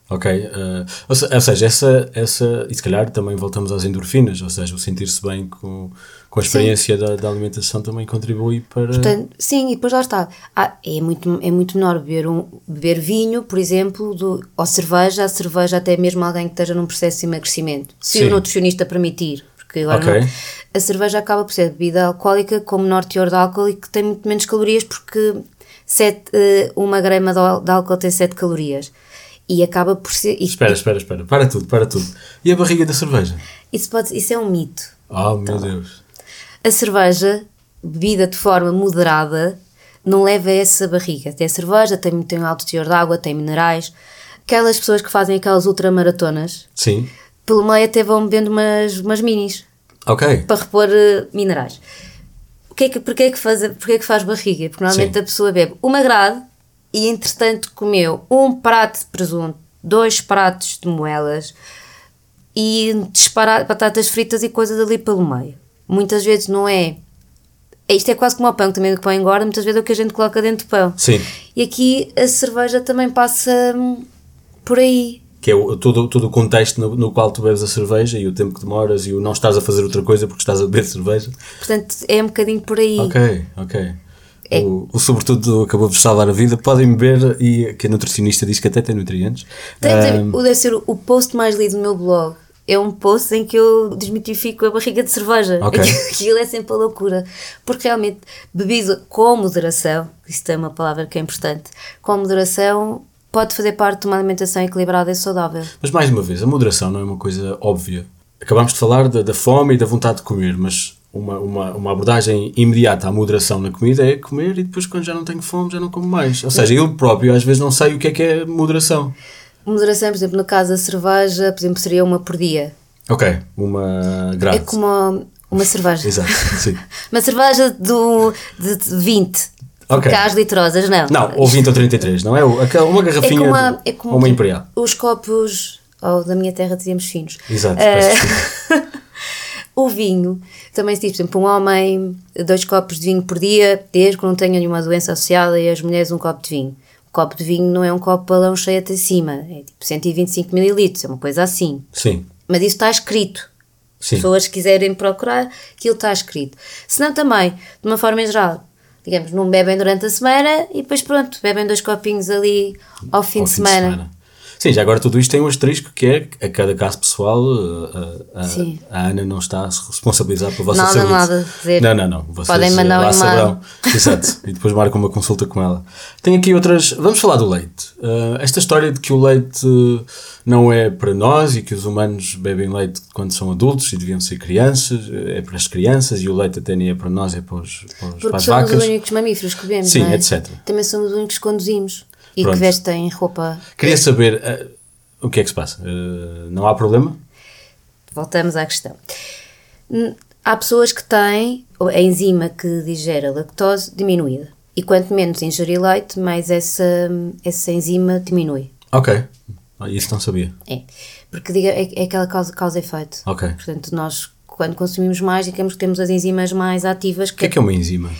Ok, uh, ou, seja, essa, essa, e se calhar também voltamos às endorfinas, ou seja, o sentir-se bem com, com a experiência da, da, alimentação também contribui para. Portanto, sim, e depois lá está. Ah, é, muito, é muito menor beber, um, beber vinho, por exemplo, do, ou cerveja, a cerveja até mesmo alguém que esteja num processo de emagrecimento, se sim. o nutricionista permitir porque agora okay. não, a cerveja acaba por ser bebida alcoólica com menor teor de álcool e que tem muito menos calorias porque sete, eh, uma grama de álcool tem 7 calorias. E acaba por ser. Espera, espera, espera. Para tudo, para tudo. E a barriga da cerveja? Isso, pode, isso é um mito. Oh, meu então, Deus. A cerveja, bebida de forma moderada, não leva a essa barriga. Tem a cerveja, tem, tem um alto teor de água, tem minerais. Aquelas pessoas que fazem aquelas ultramaratonas. Sim pelo meio até vão bebendo umas, umas minis. Ok. Para repor uh, minerais. O que é que, porquê, é que faz, porquê é que faz barriga? Porque normalmente Sim. a pessoa bebe uma grade e entretanto comeu um prato de presunto, dois pratos de moelas e disparar batatas fritas e coisas ali pelo meio. Muitas vezes não é. Isto é quase como o pão, também o pão engorda, muitas vezes é o que a gente coloca dentro do pão. Sim. E aqui a cerveja também passa hum, por aí que é o, todo, todo o contexto no, no, qual tu bebes a cerveja e o tempo que demoras e o não estás a fazer outra coisa porque estás a beber cerveja. Portanto, é um bocadinho por aí. Ok, ok. É. O, o, sobretudo acabou de salvar a vida, podem beber e que a nutricionista diz que até tem nutrientes. Tem, um, deve ser o post mais lido no meu blog. É um post em que eu desmitifico a barriga de cerveja. Okay. Aquilo é sempre a loucura. Porque realmente, bebida com moderação, isso é uma palavra que é importante, com moderação pode fazer parte de uma alimentação equilibrada e saudável. Mas mais uma vez, a moderação não é uma coisa óbvia. Acabámos de falar da, da fome e da vontade de comer, mas uma, uma, uma, abordagem imediata à moderação na comida é comer e depois, quando já não tenho fome, já não como mais. Ou seja, eu próprio às vezes não sei o que é que é moderação. Moderação, por exemplo, no caso da cerveja, por exemplo, seria uma por dia. Ok, uma grade. É como uma cerveja. Exato, sim. uma cerveja do, de 20 Okay. Porque há as litrosas, não. Não, ou 20 ou 33, não é? Uma garrafinha é como, a, é como uma imperial. Os copos, ou da minha terra dizíamos finos. Exato, uh, O vinho, também se diz, por exemplo, um homem, dois copos de vinho por dia, desde que não tenha nenhuma doença associada, e as mulheres um copo de vinho. Um copo de vinho não é um copo balão cheio até cima, é tipo 125 mililitros, é uma coisa assim. Sim. Mas isso está escrito. Sim. Pessoas quiserem procurar, aquilo está escrito. Se não também, de uma forma em geral, digamos, não bebem durante a semana e depois pronto, bebem dois copinhos ali ao fim, ao de, fim semana. de semana. Sim, já agora tudo isto tem um asterisco que é a cada caso pessoal a, a, a Ana não está a se responsabilizar pela vossa nada, saúde. Nada, dizer. Não, não, não. Vocês Podem mandar lá um saberão. Exato. E depois marcam uma consulta com ela. Tenho aqui outras. Vamos falar do leite. Uh, esta história de que o leite não é para nós e que os humanos bebem leite quando são adultos e deviam ser crianças, é para as crianças e o leite até nem é para nós, é para, os, para, os, Porque para as somos vacas. os únicos mamíferos que bebemos, Sim, é? etc. Também somos os únicos que conduzimos e Pronto. que vestem roupa. Queria saber uh, o que é que se passa. Uh, não há problema? Voltamos à questão. Há pessoas que têm a enzima que digere a lactose diminuída. E quanto menos ingerir leite, mais essa, essa enzima diminui. Ok. Ah, Isso não sabia. É. Porque diga, é, é aquela causa, causa efeito. Ok. Portanto, nós, quando consumimos mais, digamos que temos as enzimas mais ativas. O que é que é uma enzima?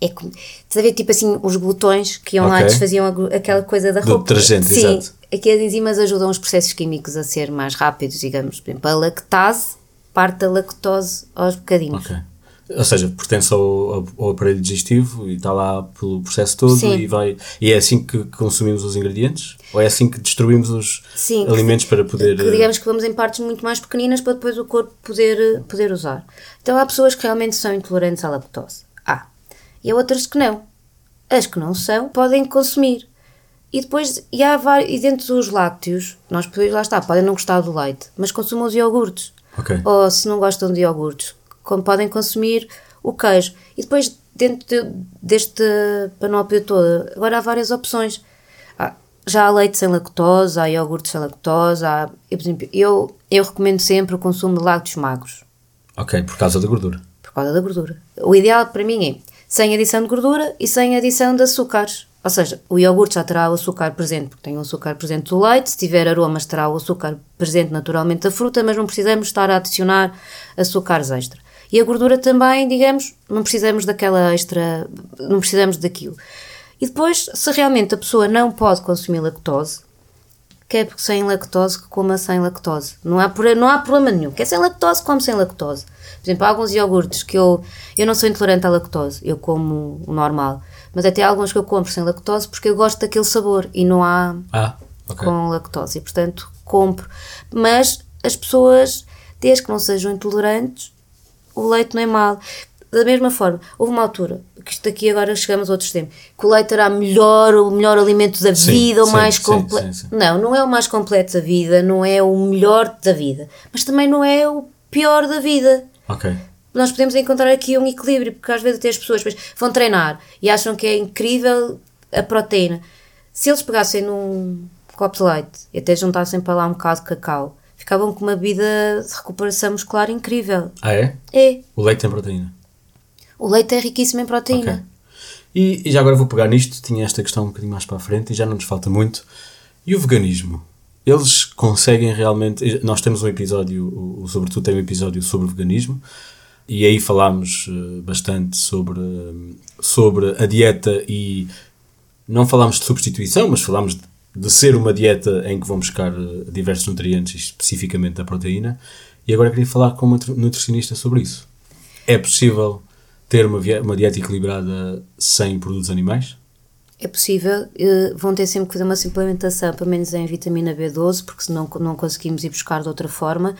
É como, estás a ver, tipo assim, os glutões que iam lá Ok. e desfaziam a glu- aquela coisa da Do roupa. detergente, Sim, exato. aqui as enzimas ajudam os processos químicos a ser mais rápidos, digamos. Por exemplo, a lactase parte da lactose aos bocadinhos. Ok. Ou seja, pertence ao, ao- aparelho digestivo e está lá pelo processo todo Sim. e vai. E é assim que consumimos os ingredientes? Ou é assim que destruímos os Sim, alimentos para poder. Que digamos que vamos em partes muito mais pequeninas para depois o corpo poder, poder usar. Então há pessoas que realmente são intolerantes à lactose. E há outras que não. As que não são podem consumir. E depois, e há vários, e dentro dos lácteos, nós podemos, lá está, podem não gostar do leite, mas consumam os iogurtes. Ok. Ou se não gostam de iogurtes, como podem consumir o queijo. E depois, dentro de- deste panóplia toda, agora há várias opções. Há- já há leite sem lactose, há iogurtes sem lactose, há, eu, por exemplo, eu, eu recomendo sempre o consumo de lácteos magros, Ok, por causa da gordura. por causa da gordura. O ideal para mim é sem adição de gordura e sem adição de açúcares. Ou seja, o iogurte já terá o açúcar presente, porque tem o açúcar presente do leite, se tiver aromas terá o açúcar presente naturalmente da fruta, mas não precisamos estar a adicionar açúcares extra. E a gordura também, digamos, não precisamos daquela extra, não precisamos daquilo. E depois, se realmente a pessoa não pode consumir lactose, que é sem lactose, que coma sem lactose. Não há, não há problema nenhum. Quer sem lactose, come sem lactose. Por exemplo, há alguns iogurtes que eu... Eu não sou intolerante à lactose, eu como o normal. Mas até há alguns que eu compro sem lactose porque eu gosto daquele sabor e não há Ah, ok. com lactose. E, portanto, compro. Mas as pessoas, desde que não sejam intolerantes, o leite não é mau. Da mesma forma, houve uma altura, que isto aqui agora chegamos a outro extremo, que o leite era melhor, o melhor alimento da Sim, vida, o sim, mais completo. Não, não é o mais completo da vida, não é o melhor da vida, mas também não é o pior da vida. Ok. Nós podemos encontrar aqui um equilíbrio, porque às vezes até as pessoas vão treinar e acham que é incrível a proteína. Se eles pegassem num copo de leite e até juntassem para lá um bocado de cacau, ficavam com uma vida de recuperação muscular incrível. Ah, é? É. O leite tem proteína. O leite é riquíssimo em proteína. Ok. E, e já agora vou pegar nisto, tinha esta questão um bocadinho mais para a frente e já não nos falta muito. E o veganismo? Eles conseguem realmente. Nós temos um episódio, Sobretudo tem um episódio sobre o veganismo, e aí falámos eh, bastante sobre, eh, sobre a dieta e não falámos de substituição, mas falámos de, ser uma dieta em que vão buscar eh, diversos nutrientes, especificamente a proteína. E agora queria falar com uma nutri- nutricionista sobre isso. É possível ter uma, uma dieta equilibrada sem produtos animais? É possível, eh, vão ter sempre que fazer uma suplementação, pelo menos em vitamina B12, porque senão não conseguimos ir buscar de outra forma,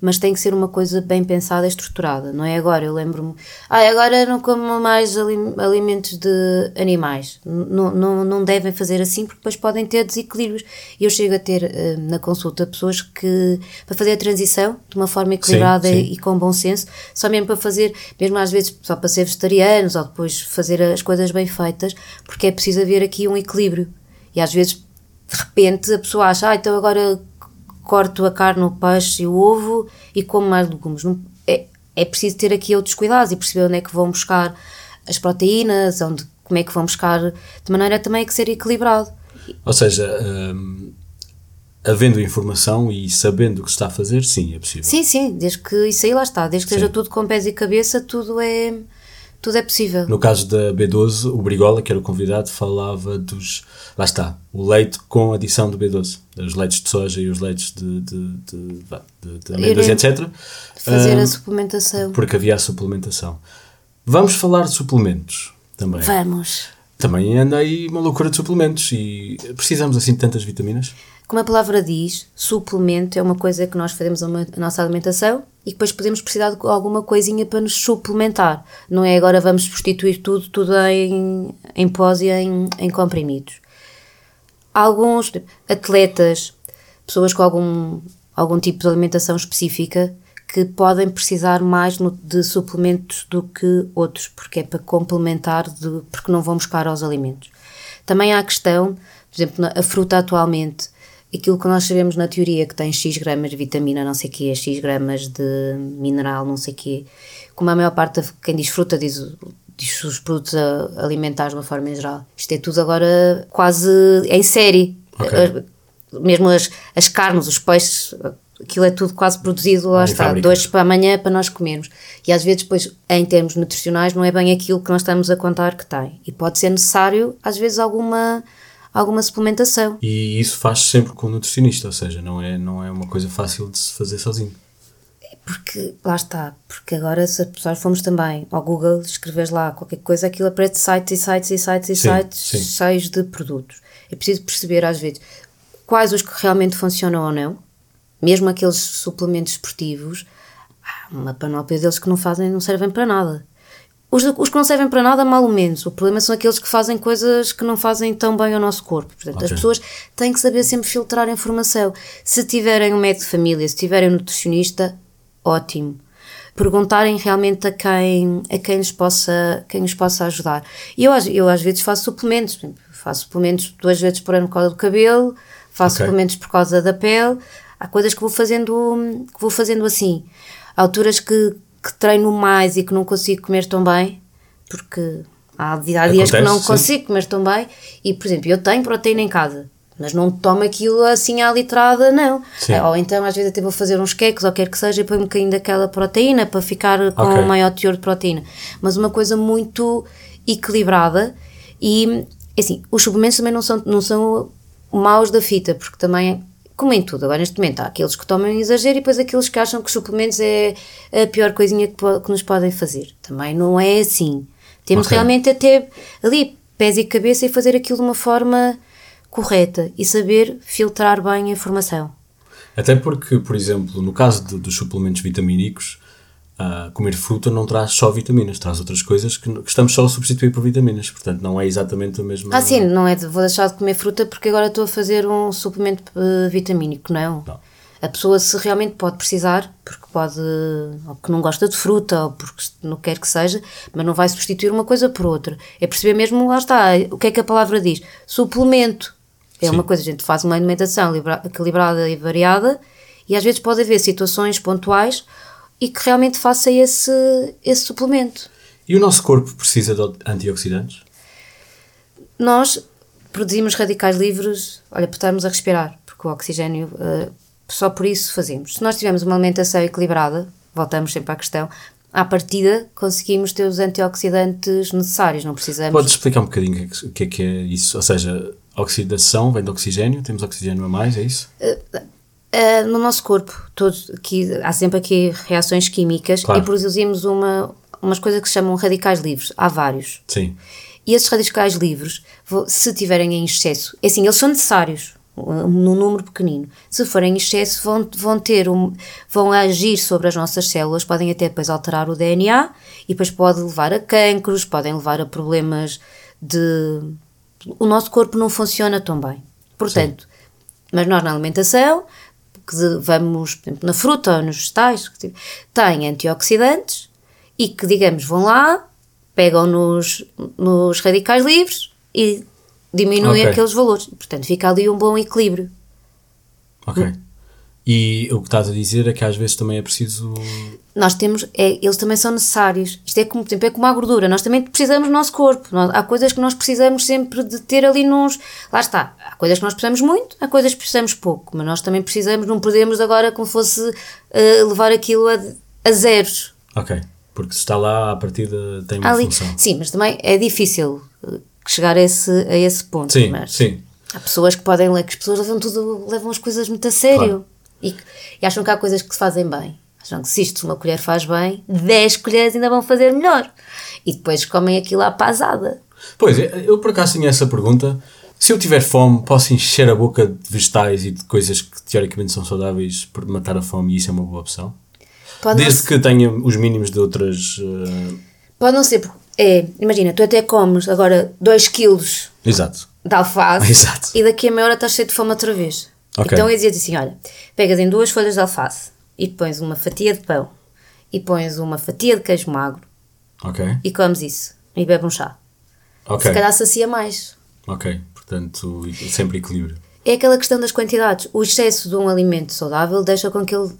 mas tem que ser uma coisa bem pensada e estruturada, não é agora, eu lembro-me, ah, agora não como mais alim- alimentos de animais, não, não, não devem fazer assim, porque depois podem ter desequilíbrios, e eu chego a ter eh, na consulta pessoas que, para fazer a transição de uma forma equilibrada sim. e com bom senso, só mesmo para fazer, mesmo às vezes só para ser vegetarianos ou depois fazer as coisas bem feitas, porque é preciso haver aqui um equilíbrio. E às vezes, de repente, a pessoa acha, ah, então agora corto a carne, o peixe e o ovo e como mais legumes. Não, é, é preciso ter aqui outros cuidados e perceber onde é que vão buscar as proteínas, onde, como é que vão buscar, de maneira também a que ser equilibrado. Ou seja, hum, havendo informação e sabendo o que se está a fazer, sim, é possível. Sim, sim, desde que isso aí lá está, desde que Sim. seja tudo com pés e cabeça, tudo é, tudo é possível. No caso da B12, o Brigola, que era o convidado, falava dos. Lá está, o leite com adição de B12. Os leites de soja e os leites de, de, de, de, de amêndoas, etc. Fazer Hum, a suplementação. Porque havia a suplementação. Vamos falar de suplementos também. Vamos. Também anda aí uma loucura de suplementos e precisamos assim de tantas vitaminas? Como a palavra diz, suplemento é uma coisa que nós fazemos a, nossa alimentação e depois podemos precisar de alguma coisinha para nos suplementar. Não é agora vamos substituir tudo, tudo em, em pós e em, em comprimidos. Alguns atletas, pessoas com algum, algum tipo de alimentação específica, que podem precisar mais de suplementos do que outros, porque é para complementar, de, porque não vão buscar aos alimentos. Também há a questão, por exemplo, a fruta atualmente, aquilo que nós sabemos na teoria que tem X gramas de vitamina, não sei o quê, X gramas de mineral, não sei o quê, como a maior parte de quem diz fruta diz, diz os produtos alimentares de uma forma em geral. Isto é tudo agora quase em série. Okay. Mesmo as, as carnes, os peixes, aquilo é tudo quase produzido, lá está, dois para amanhã para nós comermos. E às vezes, depois, em termos nutricionais, não é bem aquilo que nós estamos a contar que tem. E pode ser necessário, às vezes, alguma, alguma suplementação. E isso faz sempre com o nutricionista, ou seja, não é, não é uma coisa fácil de se fazer sozinho. Porque, lá está, porque agora se pessoas fomos também ao Google, escreves lá qualquer coisa, aquilo aparece sites e sites e sites e sim, sites sim. cheios de produtos. É preciso perceber às vezes quais os que realmente funcionam ou não, mesmo aqueles suplementos esportivos, há uma panóplia deles que não fazem, não servem para nada. Os, os, que não servem para nada, mal ou menos. O problema são aqueles que fazem coisas que não fazem tão bem ao nosso corpo. Portanto, okay. as pessoas têm que saber sempre filtrar a informação. Se tiverem um médico de família, se tiverem um nutricionista, ótimo. Perguntarem realmente a quem, a quem, lhes, possa, quem lhes possa ajudar. E eu, eu às vezes faço suplementos. Faço suplementos duas vezes por ano por causa do cabelo, faço okay. suplementos por causa da pele há coisas que vou fazendo, que vou fazendo assim. Há alturas que, que treino mais e que não consigo comer tão bem, porque há, há dias Acontece, que não sim. consigo comer tão bem. E, por exemplo, eu tenho proteína em casa, mas não tomo aquilo assim à litrada, não. Sim. Ou então, às vezes, até vou fazer uns queques ou quer que seja e põe um bocadinho daquela proteína para ficar com okay. um maior teor de proteína. Mas uma coisa muito equilibrada e, assim, os suplementos também não são, não são maus da fita, porque também como em tudo, agora neste momento há aqueles que tomam em exagero e depois aqueles que acham que os suplementos é a pior coisinha que, que nos podem fazer. Também não é assim. Temos okay. realmente até ali pés e cabeça e fazer aquilo de uma forma correta e saber filtrar bem a informação. Até porque, por exemplo, no caso de, dos suplementos vitamínicos, uh, comer fruta não traz só vitaminas, traz outras coisas que, que, estamos só a substituir por vitaminas, portanto não é exatamente a mesma. Ah, sim, não é de, vou deixar de comer fruta porque agora estou a fazer um suplemento uh, vitamínico, não. não. A pessoa, se realmente pode precisar, porque pode, ou que não gosta de fruta, ou porque não quer que seja, mas não vai substituir uma coisa por outra. É perceber mesmo, lá está, o que é que a palavra diz? Suplemento. É Sim. uma coisa, a gente faz uma alimentação equilibrada e variada, e às vezes pode haver situações pontuais e que realmente faça esse, esse suplemento. E o nosso corpo precisa de antioxidantes? Nós produzimos radicais livres, olha, por estarmos a respirar, porque o oxigênio, uh, só por isso fazemos. Se nós tivermos uma alimentação equilibrada, voltamos sempre à questão, à partida conseguimos ter os antioxidantes necessários, não precisamos. Podes explicar um bocadinho o que é que é isso? Ou seja, oxidação vem do oxigênio, temos oxigênio a mais, é isso? Uh, Uh, no nosso corpo, todos, aqui, há sempre aqui reações químicas claro. e produzimos uma, umas coisas que se chamam radicais livres. Há vários. Sim. E esses radicais livres, se tiverem em excesso, é assim, eles são necessários num número pequenino. Se forem em excesso, vão, vão ter um, vão agir sobre as nossas células, podem até depois alterar o DNA e depois pode levar a cancros, podem levar a problemas de. O nosso corpo não funciona tão bem. Portanto, Sim. mas nós na alimentação que vamos, por exemplo, na fruta ou nos vegetais, que têm antioxidantes e que, digamos, vão lá, pegam nos, nos radicais livres e diminuem okay. aqueles valores. Portanto, fica ali um bom equilíbrio. Ok. E o que estás a dizer é que às vezes também é preciso. Nós temos, é, eles também são necessários. Isto é como, por exemplo, é como a gordura. Nós também precisamos do nosso corpo. Nós, há coisas que nós precisamos sempre de ter ali nos. Lá está. Há coisas que nós precisamos muito, há coisas que precisamos pouco. Mas nós também precisamos, não podemos agora como fosse uh, levar aquilo a, a zeros. Ok. Porque se está lá, a partida tem uma ali, função. Sim, mas também é difícil eh, chegar a esse, a esse ponto. Sim, mas sim. Há pessoas que podem ler, que as pessoas levam tudo, levam as coisas muito a sério. Claro. E, e, acham que há coisas que se fazem bem. Acham que se isto uma colher faz bem, 10 colheres ainda vão fazer melhor. E depois comem aquilo à pasada. Pois, eu por acaso tinha essa pergunta. Se eu tiver fome, posso encher a boca de vegetais e de coisas que teoricamente são saudáveis para matar a fome e isso é uma boa opção? Pode Desde que tenha os mínimos de outras. Uh... Pode não ser, é, imagina, tu até comes agora 2 quilos Exato. de alface Exato. e daqui a meia hora estás cheio de fome outra vez. Okay. Então eu dizia assim: olha, pegas em duas folhas de alface e pões uma fatia de pão e pões uma fatia de queijo magro okay. e comes isso e bebe um chá. Okay. Se calhar sacia mais. Ok, portanto, sempre equilíbrio. É aquela questão das quantidades. O excesso de um alimento saudável deixa com que ele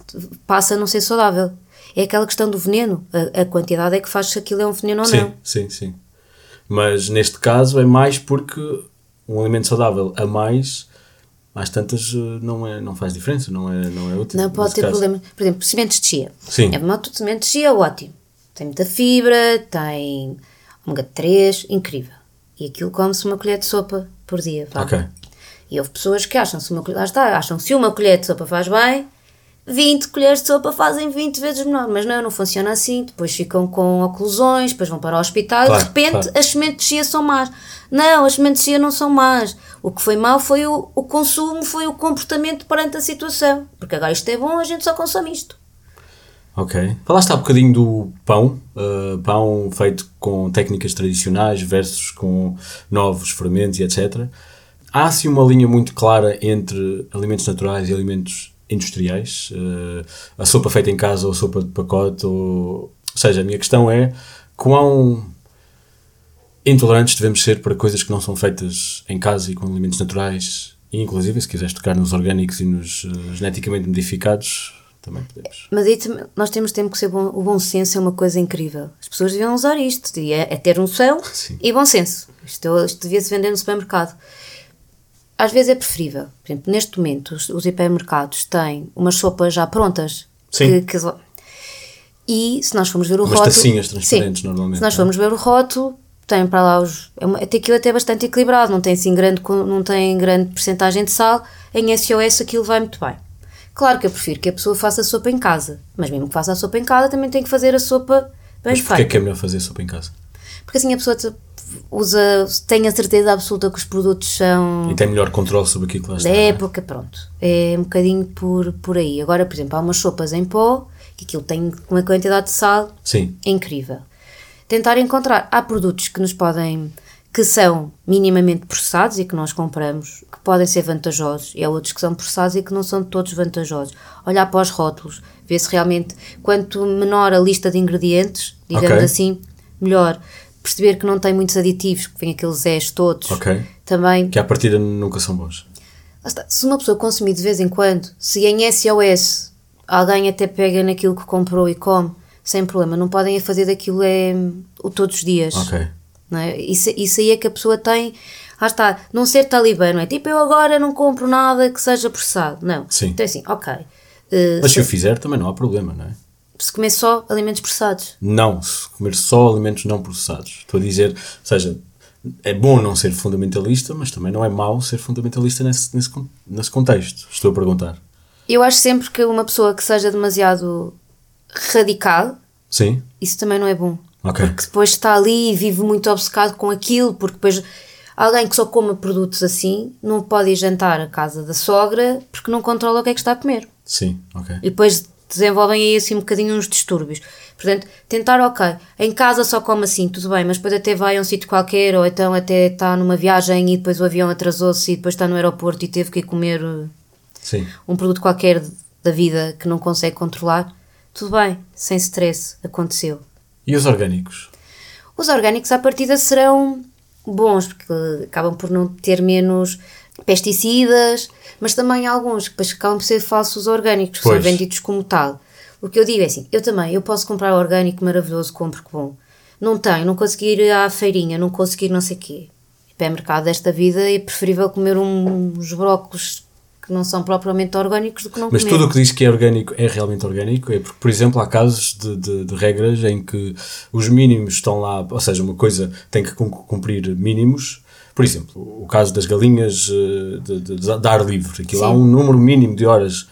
passe a não ser saudável. É aquela questão do veneno. A, a quantidade é que faz se aquilo é um veneno ou sim, não. Sim, sim. Mas neste caso é mais porque um alimento saudável a mais às tantas eh, não, é, não faz diferença, não é, não é útil. Não pode ter caso. problema. Por exemplo, sementes de chia. Sim. É uma semente de chia, ótimo. Tem muita fibra, tem ômega 3, incrível. E aquilo come-se uma colher de sopa por dia. Vá. Ok. E houve pessoas que acham se uma acham se uma colher de sopa faz bem, 20 colheres de sopa fazem 20 vezes menor. Mas não, não funciona assim. Depois ficam com oclusões, depois vão para o hospital claro, e de repente claro. as sementes de chia são más. Não, as sementes de chia não são más. O que foi mau foi o, o consumo, foi o comportamento perante a situação. Porque agora isto é bom, a gente só consome isto. Ok. Falaste há um bocadinho do pão, uh, pão feito com técnicas tradicionais versus com novos fermentos e etc. Há assim uma linha muito clara entre alimentos naturais e alimentos industriais, uh, a sopa feita em casa ou a sopa de pacote, ou, ou seja, a minha questão é quão intolerantes devemos ser para coisas que não são feitas em casa e com alimentos naturais, e inclusive se quiseres tocar nos orgânicos e nos uh, geneticamente modificados, também podemos. Mas aí nós temos tempo que ser bom, o bom senso é uma coisa incrível. As pessoas deviam usar isto, é, é ter noção Sim. e bom senso. Isto, isto devia-se vender no supermercado às vezes é preferível. Por exemplo, neste momento, os, os hipermercados têm umas sopas já prontas. Sim. Que, que, e se nós formos ver o umas rótulo. tacinhas transparentes, sim, normalmente. Se nós é? formos ver o rótulo, tem para lá os. É uma, aquilo até bastante equilibrado, não tem assim grande, não tem grande porcentagem de sal. Em SOS aquilo vai muito bem. Claro que eu prefiro que a pessoa faça a sopa em casa, mas mesmo que faça a sopa em casa, também tem que fazer a sopa bem mas feita. Porquê é que é melhor fazer a sopa em casa? Porque assim a pessoa usa, tem a certeza absoluta que os produtos são. E tem melhor controle sobre aquilo que lá está. Da é? época, pronto. É um bocadinho por, por aí. Agora, por exemplo, há umas sopas em pó que aquilo tem uma quantidade de sal Sim. incrível. Tentar encontrar. Há produtos que nos podem. que são minimamente processados e que nós compramos, que podem ser vantajosos, e há outros que são processados e que não são todos vantajosos. Olhar para os rótulos, ver se realmente, quanto menor a lista de ingredientes, digamos okay. assim, melhor perceber que não tem muitos aditivos, que vem aqueles és todos. Ok. Também. Que à partida nunca são bons. Se uma pessoa consumir de vez em quando, se em SOS alguém até pega naquilo que comprou e come, sem problema, não podem fazer daquilo é, o todos os dias. Ok. Não é? isso, isso aí é que a pessoa tem. Ah está, não ser talibã, não é? Tipo, eu agora não compro nada que seja processado. Não. Sim. Então assim, ok. Uh, Mas se eu fizer também não há problema, não é? Se comer só alimentos processados. Não, se comer só alimentos não processados. Estou a dizer, ou seja, é bom não ser fundamentalista, mas também não é mau ser fundamentalista nesse, nesse, nesse contexto. Estou a perguntar. Eu acho sempre que uma pessoa que seja demasiado radical, Sim. isso também não é bom. Okay. Porque depois está ali e vive muito obcecado com aquilo, porque depois alguém que só coma produtos assim não pode ir jantar à casa da sogra porque não controla o que é que está a comer. Sim, ok. E depois desenvolvem aí assim um bocadinho uns distúrbios. Portanto, tentar, ok, em casa só come assim, tudo bem, mas depois até vai a um sítio qualquer, ou então até está numa viagem e depois o avião atrasou-se e depois está no aeroporto e teve que ir comer uh, Sim. um produto qualquer da vida que não consegue controlar, tudo bem, sem stress, aconteceu. E os orgânicos? Os orgânicos à partida serão bons, porque acabam por não ter menos pesticidas, mas também alguns que acabam por ser falsos orgânicos, que pois. são vendidos como tal. O que eu digo é assim, eu também, eu posso comprar orgânico maravilhoso, compro que bom. Não tenho, não conseguir ir à feirinha, não conseguir não sei o quê. Para o mercado desta vida é preferível comer uns brócolos que não são propriamente orgânicos do que não Mas comer. tudo o que diz que é orgânico é realmente orgânico? É porque, por exemplo, há casos de, de, de, regras em que os mínimos estão lá, ou seja, uma coisa tem que cumprir mínimos por exemplo, o caso das galinhas eh, de, de, de ar livre. Aquilo há um número mínimo de horas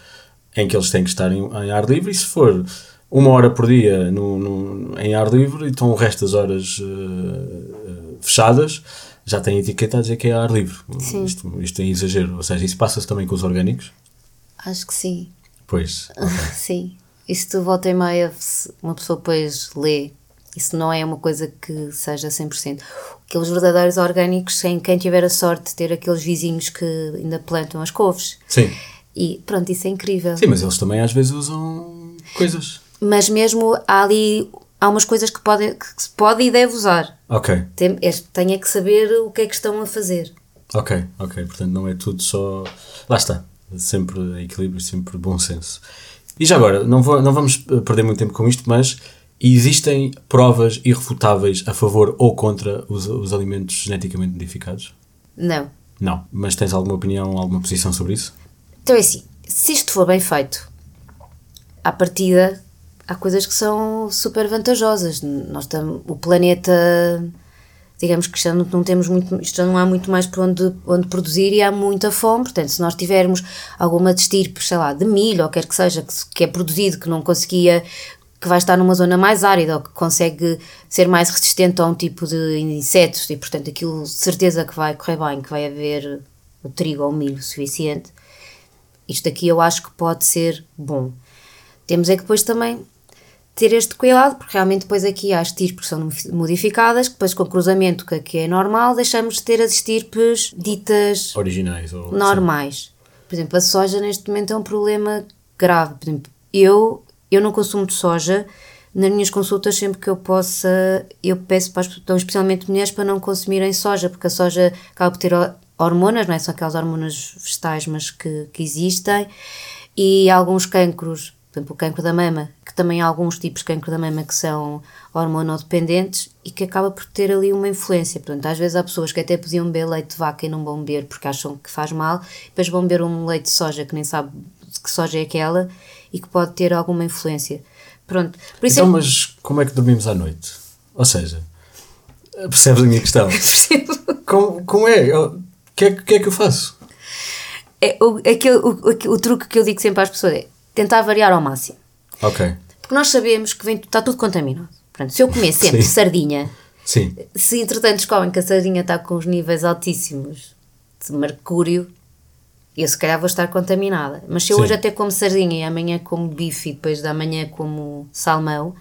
em que eles têm que estar em, em ar livre e se for uma hora por dia no, no, em ar livre, então o resto das horas uh, fechadas, já têm etiqueta a dizer que é ar livre. Isto, isto é exagero. Ou seja, isso passa-se também com os orgânicos? Acho que sim. Pois. Okay. sim. E se tu volta e meia, uma pessoa depois lê, isso não é uma coisa que seja 100%. Aqueles verdadeiros orgânicos, sem quem tiver a sorte de ter aqueles vizinhos que ainda plantam as couves. Sim. E pronto, isso é incrível. Sim, mas eles também às vezes usam coisas. Mas mesmo há ali há umas coisas que, pode, que se pode e deve usar. Ok. Tem, é, tem é que saber o que é que estão a fazer. Ok, ok. Portanto, não é tudo só. Lá está. Sempre equilíbrio, sempre bom senso. E já agora, não, vou, não vamos perder muito tempo com isto, mas existem provas irrefutáveis a favor ou contra os, os alimentos geneticamente modificados? Não. Não. Mas tens alguma opinião, alguma posição sobre isso? Então é assim, se isto for bem feito, à partida há coisas que são super vantajosas. Nós estamos, o planeta, digamos que já não, não temos muito, isto já não há muito mais para onde, onde produzir e há muita fome. Portanto, se nós tivermos alguma destirpe, sei lá, de milho ou quer que seja, que, que é produzido, que não conseguia que vai estar numa zona mais árida ou que consegue ser mais resistente a um tipo de insetos e portanto aquilo de certeza que vai correr bem, que vai haver o trigo ou o milho suficiente. Isto aqui eu acho que pode ser bom. Temos é que depois também ter este cuidado, porque realmente depois aqui há estirpes que são modificadas, que depois com o cruzamento, que aqui é normal, deixamos de ter as estirpes ditas originais ou normais. Sim. Por exemplo, a soja neste momento é um problema grave. Por exemplo, eu, eu não consumo de soja. Nas minhas consultas, sempre que eu possa, eu peço para as pessoas, especialmente mulheres, para não consumirem soja, porque a soja acaba por ter hormonas, não é? São aquelas hormonas vegetais, mas que, que existem, e alguns cancros por exemplo, o cancro da mama, que também há alguns tipos de cancro da mama que são hormonodependentes e que acaba por ter ali uma influência. Portanto, às vezes há pessoas que até podiam beber leite de vaca e não vão beber porque acham que faz mal, depois vão beber um leite de soja que nem sabe que soja é aquela e que pode ter alguma influência. Pronto. Isso então, é... mas como é que dormimos à noite? Ou seja, percebes a minha questão? Percebo. Como, como é? O que é, que é que eu faço? É, o, aquele, o, o, o truque que eu digo sempre às pessoas é tentar variar ao máximo. Ok. Porque nós sabemos que vem, está tudo contaminado. Portanto, se eu comer sempre Sim. sardinha, Sim. se entretanto descobrem que a sardinha está com os níveis altíssimos de mercúrio, eu se calhar vou estar contaminada. Mas se eu Sim. hoje até como sardinha e amanhã como bife e depois da manhã como salmão,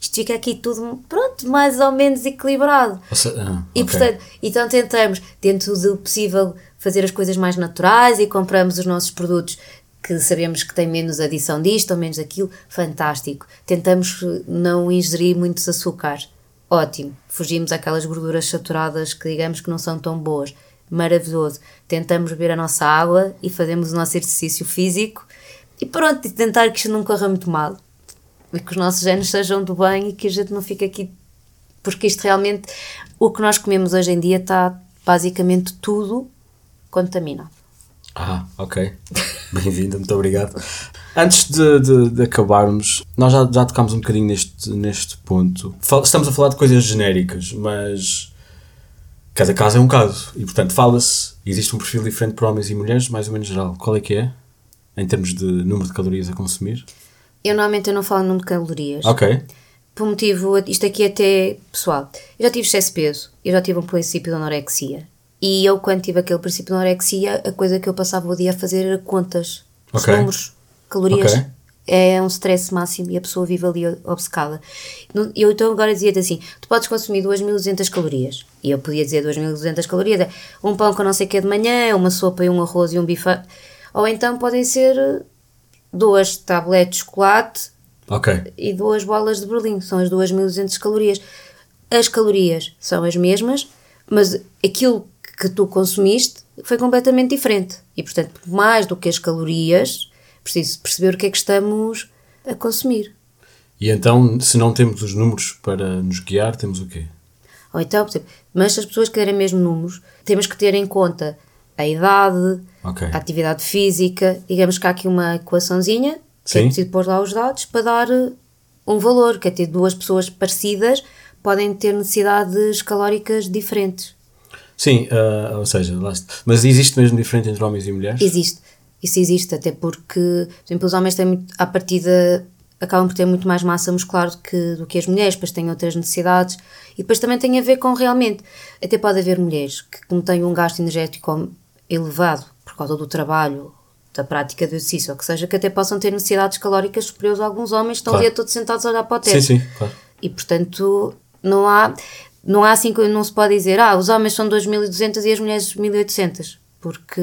isto fica aqui tudo, pronto, mais ou menos equilibrado. Seja, ah, e okay. portanto, então tentamos, dentro do possível, fazer as coisas mais naturais e compramos os nossos produtos que sabemos que tem menos adição disto ou menos daquilo, fantástico. Tentamos não ingerir muitos açúcares, ótimo. Fugimos aquelas gorduras saturadas que digamos que não são tão boas, maravilhoso. Tentamos beber a nossa água e fazemos o nosso exercício físico e pronto, e tentar que isto não corra muito mal e que os nossos genes sejam do bem e que a gente não fique aqui. Porque isto realmente, o que nós comemos hoje em dia está basicamente tudo contaminado. Ah, ok. Bem-vinda, muito obrigado. Antes de, de, de, acabarmos, nós já, já tocámos um bocadinho neste, neste ponto. Estamos a falar de coisas genéricas, mas cada caso é um caso. E portanto, fala-se, existe um perfil diferente para homens e mulheres, mais ou menos geral. Qual é que é? Em termos de número de calorias a consumir? Eu normalmente eu não falo número de calorias. Ok. Por motivo, isto aqui é até pessoal. Eu já tive excesso de peso, eu já tive um princípio de anorexia. E eu, quando tive aquele princípio de anorexia, a coisa que eu passava o dia a fazer era contas, okay. números, calorias. Okay. É um stress máximo e a pessoa vive ali obcecada. Eu então agora dizia-te assim: tu podes consumir 2200 calorias. E eu podia dizer 2200 calorias: é um pão com não sei o que de manhã, uma sopa e um arroz e um bife. Ou então podem ser duas tabletes de chocolate okay. e duas bolas de berlim. São as 2200 calorias. As calorias são as mesmas, mas aquilo que tu consumiste foi completamente diferente. E, portanto, mais do que as calorias, preciso perceber o que é que estamos a consumir. E então, se não temos os números para nos guiar, temos o quê? Ou então, mas se as pessoas querem mesmo números, temos que ter em conta a idade, okay. a atividade física. Digamos que há aqui uma equaçãozinha que é Sim. é preciso pôr lá os dados para dar eh, um valor. Quer ter duas pessoas parecidas podem ter necessidades calóricas diferentes. Sim, uh, ou seja, mas existe mesmo diferença entre homens e mulheres? Existe, isso existe, até porque, por exemplo, os homens têm muito, à partida acabam por ter muito mais massa muscular do que, do que as mulheres, depois têm outras necessidades e depois também tem a ver com realmente, até pode haver mulheres que como têm um gasto energético elevado por causa do trabalho, da prática do exercício, ou que seja, que até possam ter necessidades calóricas superiores a alguns homens que estão claro. ali todos sentados a olhar para o teto. Sim, sim, claro. E portanto, não há, não há assim, não se pode dizer, ah, os homens são 2.200 e as mulheres 1.800 porque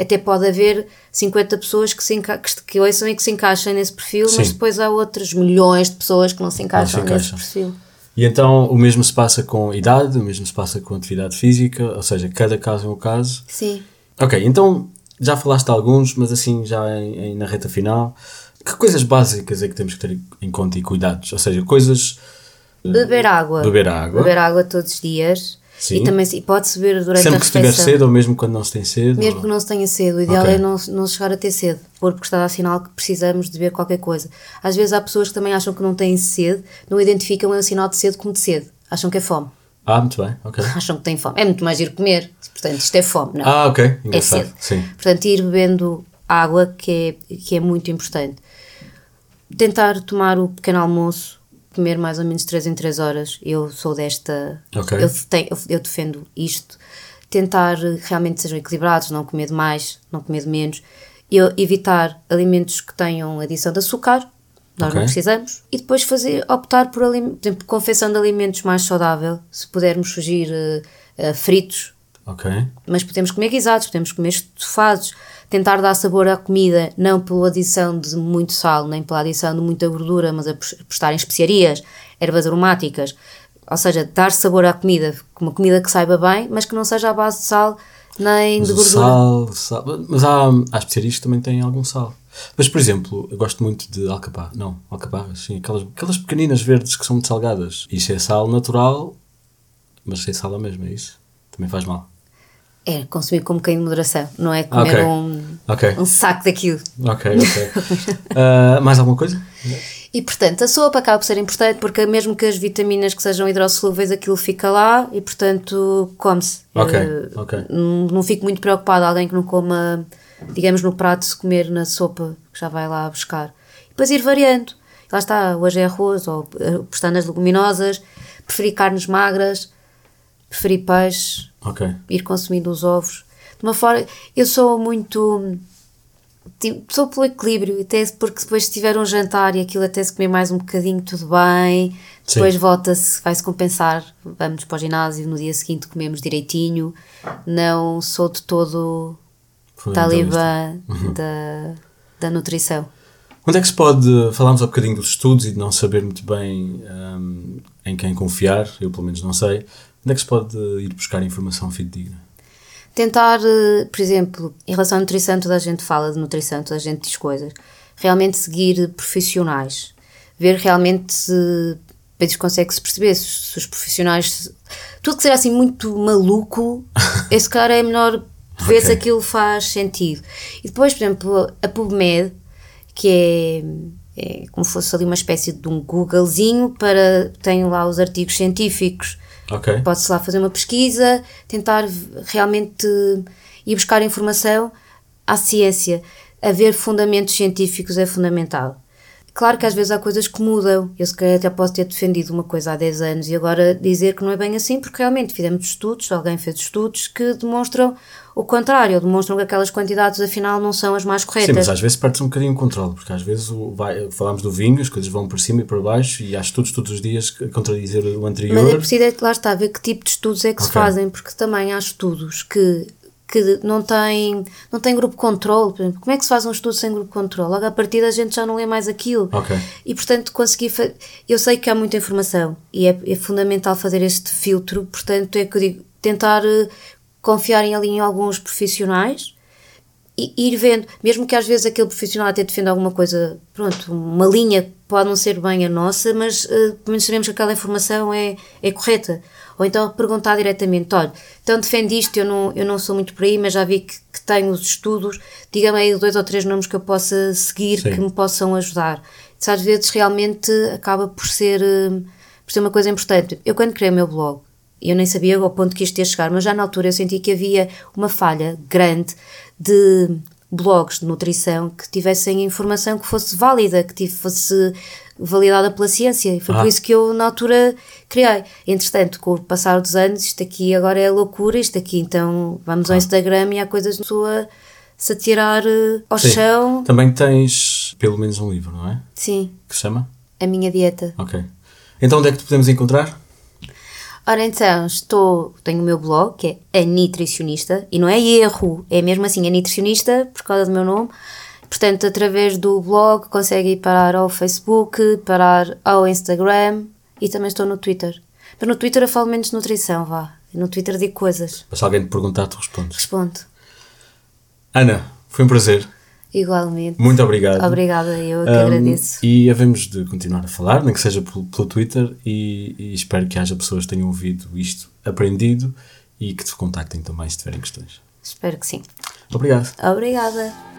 até pode haver 50 pessoas que, se enca que, que ouçam e que se encaixem nesse perfil, Sim. mas depois há outros milhões de pessoas que não se encaixam, não se encaixam. nesse perfil. E então o mesmo se passa com idade, o mesmo se passa com atividade física, ou seja, cada caso é um caso. Sim. Ok, então já falaste de alguns, mas assim já em, em, na reta final, que coisas básicas é que temos que ter em conta e cuidados? Ou seja, coisas. Beber água. Beber água. Beber água todos os dias Sim. E também pode-se beber durante Sempre a refeição. Sempre que estiver cedo ou mesmo quando não se tem cedo? Mesmo ou... que não se tenha cedo. O ideal okay. é não, não chegar a ter cedo, porque está a dar sinal que precisamos de beber qualquer coisa. Às vezes há pessoas que também acham que não têm sede, não identificam o sinal de cedo como de sede. Acham que é fome. Ah, muito bem, ok. Acham que têm fome. É muito mais ir comer. Portanto, isto é fome, não. Ah, ok. É Engraçado. É cedo. Sim. Portanto, ir bebendo água, que é, que é muito importante. Tentar tomar o pequeno almoço comer mais ou menos 3 em 3 horas. Eu sou desta. Okay. Eu, tenho, eu, defendo isto. Tentar realmente sejam equilibrados, não comer demais, não comer de menos. Eu, evitar alimentos que tenham adição de açúcar, nós okay. não precisamos. E depois fazer, optar por, por exemplo, confecção de alimentos mais saudável. Se pudermos fugir uh, uh, fritos. Ok. Mas podemos comer guisados, podemos comer estofados tentar dar sabor à comida, não pela adição de muito sal, nem pela adição de muita gordura, mas apostar em especiarias, ervas aromáticas, ou seja, dar sabor à comida, uma comida que saiba bem, mas que não seja à base de sal nem mas de gordura. Sal, sal, mas há, há especiarias que também têm algum sal. Mas, por exemplo, eu gosto muito de alcaparra. Não, alcaparras, sim. Aquelas, aquelas pequeninas verdes que são muito salgadas. Isso é sal natural, mas sem sal a mesma, é isso? Também faz mal. É consumir com um bocadinho de moderação, não é comer okay. Um, okay. um saco daquilo. Ok, ok. uh, mais alguma coisa? E portanto, a sopa acaba por ser importante porque mesmo que as vitaminas que sejam hidrossolúveis, aquilo fica lá e portanto come-se. Ok, uh, ok. Não, não fico muito preocupada alguém que não coma, digamos, no prato se comer na sopa, que já vai lá buscar. E depois ir variando. Lá está, hoje é arroz ou uh, pestanas leguminosas, preferi carnes magras, preferi peixe Okay. Ir consumindo os ovos. De uma forma. Eu sou muito. Tipo, sou pelo equilíbrio, até porque depois se tiver um jantar e aquilo até se comer mais um bocadinho, tudo bem. Depois volta-se, vai-se compensar. Vamos para o ginásio, no dia seguinte comemos direitinho. Não sou de todo talibã uhum. da, da nutrição. Onde é que se pode. Falámos um bocadinho dos estudos e de não saber muito bem um, em quem confiar, eu pelo menos não sei. Onde é que se pode ir buscar informação fidedigna? Tentar, eh, por exemplo, em relação à nutrição, toda a gente fala de nutrição, toda a gente diz coisas. Realmente seguir profissionais. Ver realmente se depois consegue-se perceber se, os profissionais. Tudo que seja assim muito maluco, esse cara é melhor ver okay. se aquilo faz sentido. E depois, por exemplo, a PubMed, que é, é como se fosse ali uma espécie de um Googlezinho para. tem lá os artigos científicos Okay. Pode-se lá fazer uma pesquisa, tentar realmente ir buscar informação à ciência. Haver fundamentos científicos é fundamental. Claro que às vezes há coisas que mudam. Eu se calhar até posso ter defendido uma coisa há 10 anos e agora dizer que não é bem assim, porque realmente fizemos estudos, alguém fez estudos que demonstram o contrário, demonstram que aquelas quantidades afinal não são as mais corretas. Sim, mas às vezes perde-se um bocadinho o controle, porque às vezes o, vai, falamos do vinho, as coisas vão para cima e para baixo e há estudos todos os dias a contradizer o anterior. Mas é preciso, é, lá está, ver que tipo de estudos é que okay. se fazem, porque também há estudos que que não tem, não tem grupo controle. Como é que se faz um estudo sem grupo controle? Logo à partida a gente já não lê mais aquilo. Okay. E portanto conseguir. Eu sei que há muita informação e é, é, fundamental fazer este filtro, portanto é que eu digo, tentar uh, confiar em ali em alguns profissionais e ir vendo, mesmo que às vezes aquele profissional até defenda alguma coisa, pronto, uma linha pode não ser bem a nossa, mas uh, pelo menos sabemos que aquela informação é, é correta. Ou então perguntar diretamente: olha, então defende isto, eu não, eu não sou muito por aí, mas já vi que, que tenho os estudos, diga-me aí dois ou três nomes que eu possa seguir Sim. que me possam ajudar. Isso às vezes realmente acaba por ser, eh, por ser uma coisa importante. Eu, quando criei o meu blog, eu nem sabia ao ponto que isto ia chegar, mas já na altura eu senti que havia uma falha grande de blogs de nutrição que tivessem informação que fosse válida, que fosse validada pela ciência. E foi ah. por isso que eu, na altura, criei. Entretanto, com o passar dos anos, isto aqui agora é loucura, isto aqui, então vamos ao Instagram e há coisas na sua se atirar uh, ao Sim. chão. Também tens pelo menos um livro, não é? Sim. Que se chama? A Minha Dieta. Ok. Então onde é que te podemos encontrar? Ora então, estou, tenho o meu blog, que é a Nutricionista, e não é erro, é mesmo assim, a Nutricionista, por causa do meu nome. Portanto, através do blog consegue ir parar ao Facebook, parar ao Instagram e também estou no Twitter. Mas no Twitter eu falo menos de nutrição, vá. No Twitter digo coisas. Mas se alguém te perguntar, tu respondes. Respondo. Ana, foi um prazer. Igualmente. Muito obrigado. Obrigada, eu que um, agradeço. E havemos de continuar a falar, nem que seja pelo, pelo Twitter, e, e, espero que haja pessoas que tenham ouvido isto, aprendido e que te contactem também se tiverem questões. Espero que sim. Obrigado. Obrigada.